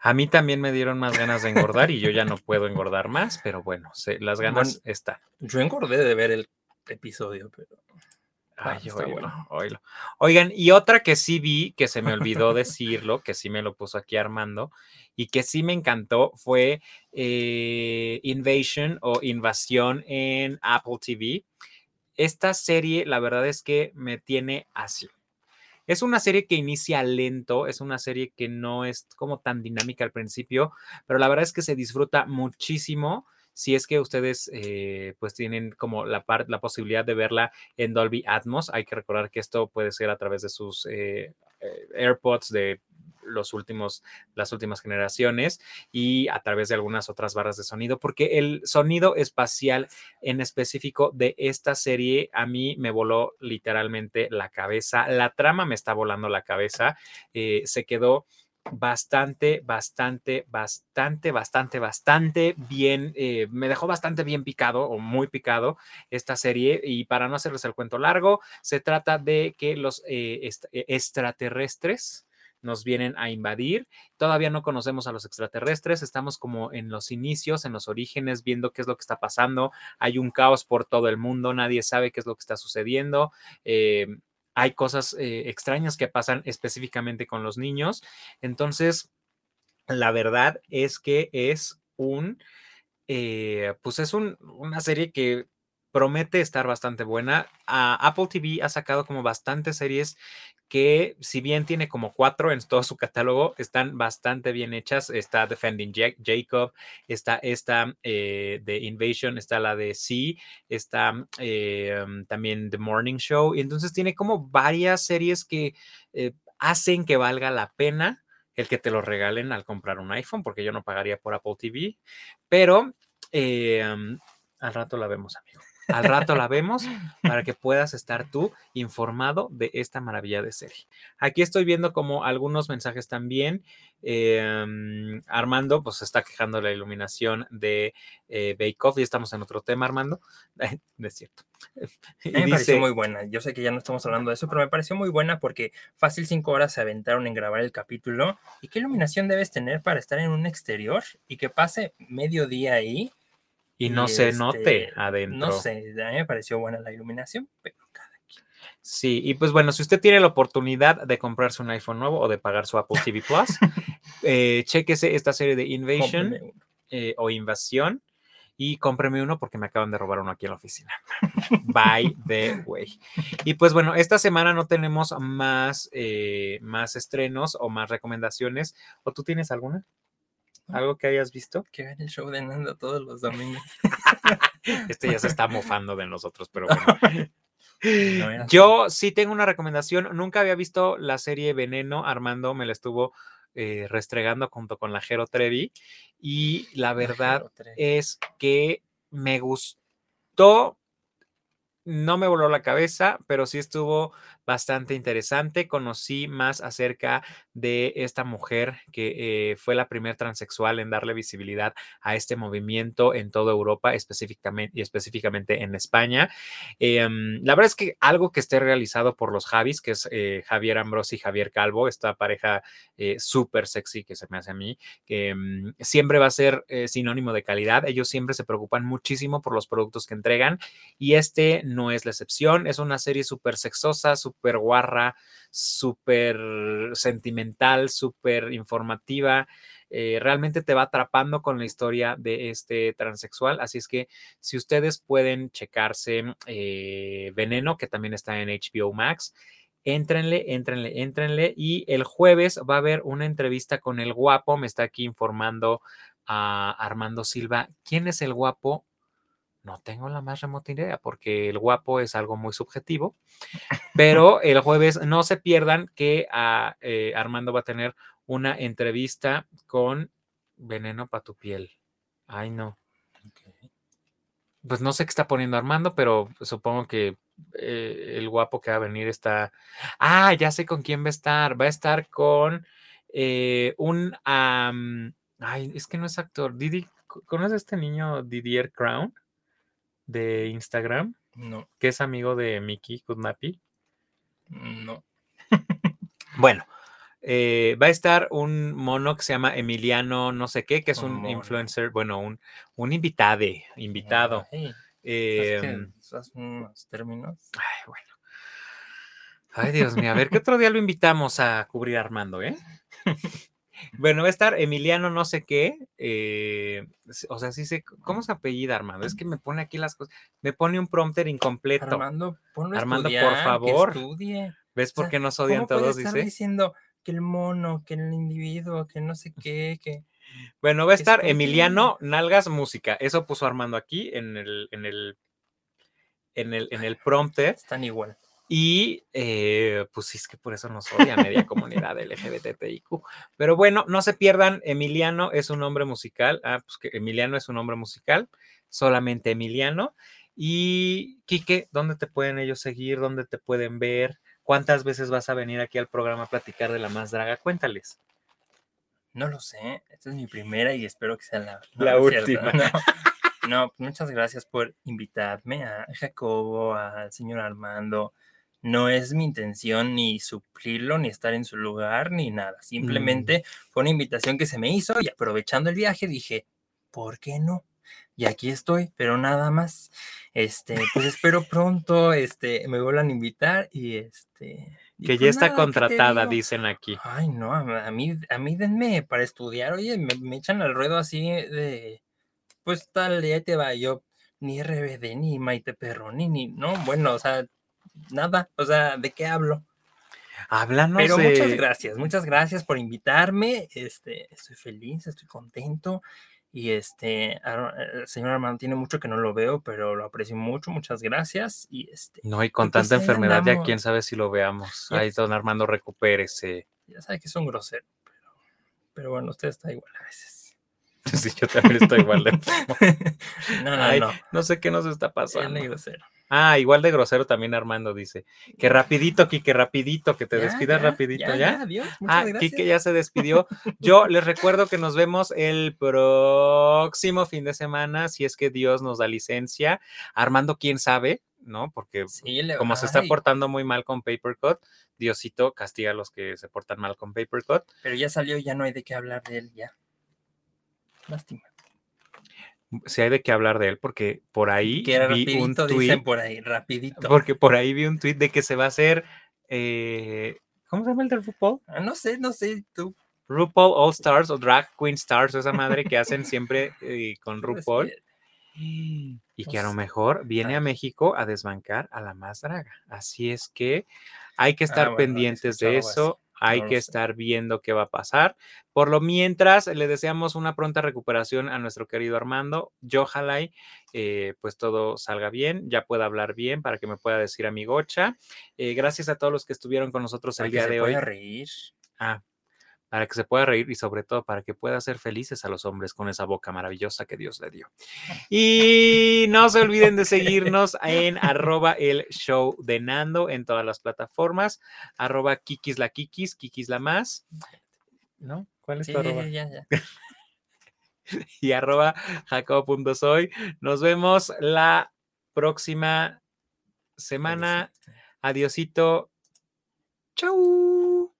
A mí también me dieron más ganas de engordar y yo ya no puedo engordar más, pero bueno, las ganas están. Yo engordé de ver el episodio, pero. Ay, bueno. Oigan, y otra que sí vi, que se me olvidó decirlo, que sí me lo puso aquí Armando, y que sí me encantó, fue eh, Invasion o Invasión en Apple TV. Esta serie, la verdad es que me tiene así. Es una serie que inicia lento, es una serie que no es como tan dinámica al principio, pero la verdad es que se disfruta muchísimo si es que ustedes eh, pues tienen como la, la posibilidad de verla en Dolby Atmos. Hay que recordar que esto puede ser a través de sus eh, eh, AirPods de los últimos, las últimas generaciones y a través de algunas otras barras de sonido, porque el sonido espacial en específico de esta serie a mí me voló literalmente la cabeza, la trama me está volando la cabeza, eh, se quedó bastante, bastante, bastante, bastante, bastante bien, eh, me dejó bastante bien picado o muy picado esta serie y para no hacerles el cuento largo, se trata de que los eh, extraterrestres, nos vienen a invadir. Todavía no conocemos a los extraterrestres, estamos como en los inicios, en los orígenes, viendo qué es lo que está pasando. Hay un caos por todo el mundo, nadie sabe qué es lo que está sucediendo. Eh, hay cosas eh, extrañas que pasan específicamente con los niños. Entonces, la verdad es que es un eh, pues es una serie que promete estar bastante buena. Ah, Apple TV ha sacado como bastantes series que si bien tiene como cuatro en todo su catálogo, están bastante bien hechas. Está Defending Jacob, está esta eh, de Invasion, está la de Sea, está eh, también The Morning Show. Y entonces tiene como varias series que eh, hacen que valga la pena el que te lo regalen al comprar un iPhone, porque yo no pagaría por Apple TV, pero al rato la vemos, amigo. Al rato la vemos para que puedas estar tú informado de esta maravilla de serie. Aquí estoy viendo como algunos mensajes también. Em, Armando, pues está quejando la iluminación de eh, Bake Off. Y estamos en otro tema, Armando. (laughs) es cierto. me pareció muy buena. Yo sé que ya no estamos hablando de eso, pero me pareció muy buena porque fácil cinco horas se aventaron en grabar el capítulo. ¿Y qué iluminación debes tener para estar en un exterior y que pase medio día ahí? Y no se note este, adentro. No sé, a mí me pareció buena la iluminación, pero cada quien. Sí, y pues bueno, si usted tiene la oportunidad de comprarse un iPhone nuevo o de pagar su Apple TV Plus, (laughs) eh, chéquese esta serie de Invasion eh, o Invasión y cómpreme uno porque me acaban de robar uno aquí en la oficina. (laughs) By the way. Y pues bueno, esta semana no tenemos más, eh, más estrenos o más recomendaciones. ¿O tú tienes alguna? ¿Algo que hayas visto? Que ven el show de Nando todos los domingos. (laughs) este ya se está mofando de nosotros, pero bueno. (laughs) Yo sí tengo una recomendación. Nunca había visto la serie Veneno. Armando me la estuvo eh, restregando junto con la Jero Trevi. Y la verdad es que me gustó. No me voló la cabeza, pero sí estuvo bastante interesante. Conocí más acerca de esta mujer que eh, fue la primera transexual en darle visibilidad a este movimiento en toda Europa específicamente, y específicamente en España. Em, la verdad es que algo que esté realizado por los Javis, que es eh, Javier Ambrosi y Javier Calvo, esta pareja eh, súper sexy que se me hace a mí, que em, siempre va a ser sinónimo de calidad. Ellos siempre se preocupan muchísimo por los productos que entregan y este no es la excepción. Es una serie súper sexosa, súper súper guarra, súper sentimental, súper informativa. Eh, realmente te va atrapando con la historia de este transexual. Así es que si ustedes pueden checarse eh, Veneno, que también está en HBO Max, éntrenle, éntrenle, éntrenle. Y el jueves va a haber una entrevista con el guapo. Me está aquí informando a Armando Silva. ¿Quién es el guapo? No tengo la más remota idea porque el guapo es algo muy subjetivo, pero el jueves no se pierdan que a, ah, eh, Armando va a tener una entrevista con Veneno para tu piel. Ay, no. Pues no sé qué está poniendo Armando, pero supongo que eh, el guapo que va a venir está. Ah, ya sé con quién va a estar. Va a estar con eh, un. ay, es que no es actor. Didi, ¿conoces a este niño Didier Crown? De Instagram? No. Que es amigo de Mickey Kudnapi. No. bueno, eh, va a estar un mono que se llama Emiliano no sé qué, que es un, influencer, bueno, un, un invitade, invitado. Ay, unos términos. Ay, bueno. Ay, Dios mío, a ver, ¿qué otro día lo invitamos a cubrir Armando, eh? (laughs) Bueno, va a estar Emiliano no sé qué, eh, o sea, sí sé, ¿cómo se apellida Armando? Es que me pone aquí las cosas, me pone un prompter incompleto. Armando, Armando, por favor. ¿Ves por qué nos odian todos? Estar dice. diciendo que el mono, que el individuo, que no sé qué, que... Bueno, va a estar Emiliano Nalgas Música. Eso puso Armando aquí en el, en el, en el, en el prompter. Están igual. Y eh, pues sí, es que por eso nos odia media comunidad LGBTIQ. Pero bueno, no se pierdan, Emiliano es un nombre musical. Ah, pues que Emiliano es un nombre musical, solamente Emiliano. Y Quique, ¿dónde te pueden ellos seguir? ¿Dónde te pueden ver? ¿Cuántas veces vas a venir aquí al programa a platicar de la más draga? Cuéntales. No lo sé, esta es mi primera y espero que sea la, la última. no, (laughs) muchas gracias por invitarme a Jacobo, al señor Armando, no es mi intención ni suplirlo, ni estar en su lugar, ni nada. Mm. Simplemente fue una invitación que se me hizo y aprovechando el viaje dije, ¿por qué no? Y aquí estoy, pero nada más. Este, pues espero (laughs) pronto, este, me vuelvan a invitar y este. que ya pues está contratada, dicen aquí. Ay, no, a mí, a mí denme para estudiar. Oye, me, me echan al ruedo así de, pues tal, ya te va, yo, ni RBD, ni Maite Perroni, ni, no, bueno, o sea, nada, o sea, ¿de qué hablo? Háblanos Pero muchas gracias, muchas gracias por invitarme, este, estoy feliz, estoy contento, y este, el señor Armando tiene mucho que no lo veo, pero lo aprecio mucho, muchas gracias, y este, No, y con pues tanta ahí enfermedad ya quién sabe si lo veamos. Ay, don Armando, recupérese. ya sabe que es un grosero, pero, pero bueno, usted está igual a veces. (laughs) Sí, yo también estoy igual de. (laughs) No, no, Ay, no, No sé qué nos está pasando. es grosero. Ah, igual de grosero también Armando dice. Que rapidito, Quique, rapidito, que te Ya, despidas ya, rapidito, ya, adiós, Ah, gracias. Quique ya se despidió. (laughs) Yo les recuerdo que nos vemos el próximo fin de semana, si es que Dios nos da licencia. Armando, quién sabe, ¿no? Porque Sí, como se está portando muy mal con Papercut, Diosito castiga a los que se portan mal con Papercut. Pero ya salió, ya no hay de qué hablar de él, ya. Lástima. Si hay de qué hablar de él, porque por ahí Que era vi un tweet, dicen por ahí, rapidito. porque por ahí vi un tweet de que se va a hacer, eh, ¿cómo se llama el del RuPaul? Ah, no sé, no sé, tú. RuPaul All Stars o Drag Queen Stars, esa madre que hacen siempre eh, (laughs) con RuPaul. Y que a lo Pues, mejor viene a. México a desbancar a la más draga. Así es que hay que Ah, estar bueno, pendientes de eso. Hay que estar viendo qué va a pasar. Por lo mientras, le deseamos una pronta recuperación a nuestro querido Armando. Yo, ojalá y, eh, pues todo salga bien, ya pueda hablar bien para que me pueda decir amigocha. Eh, gracias a todos los que estuvieron con nosotros el día de hoy. reír. Ah, para que se pueda reír y sobre todo para que pueda hacer felices a los hombres con esa boca maravillosa que Dios le dio. Y no se (laughs) olviden de seguirnos en arroba el show de Nando en todas las plataformas, arroba Kikis la Kikis, Kikis la más. ¿No? ¿Cuál es Sí, tu arroba? ya, ya. (laughs) Y arroba jacobo.soy. Nos vemos la próxima semana. Adiosito. Chau.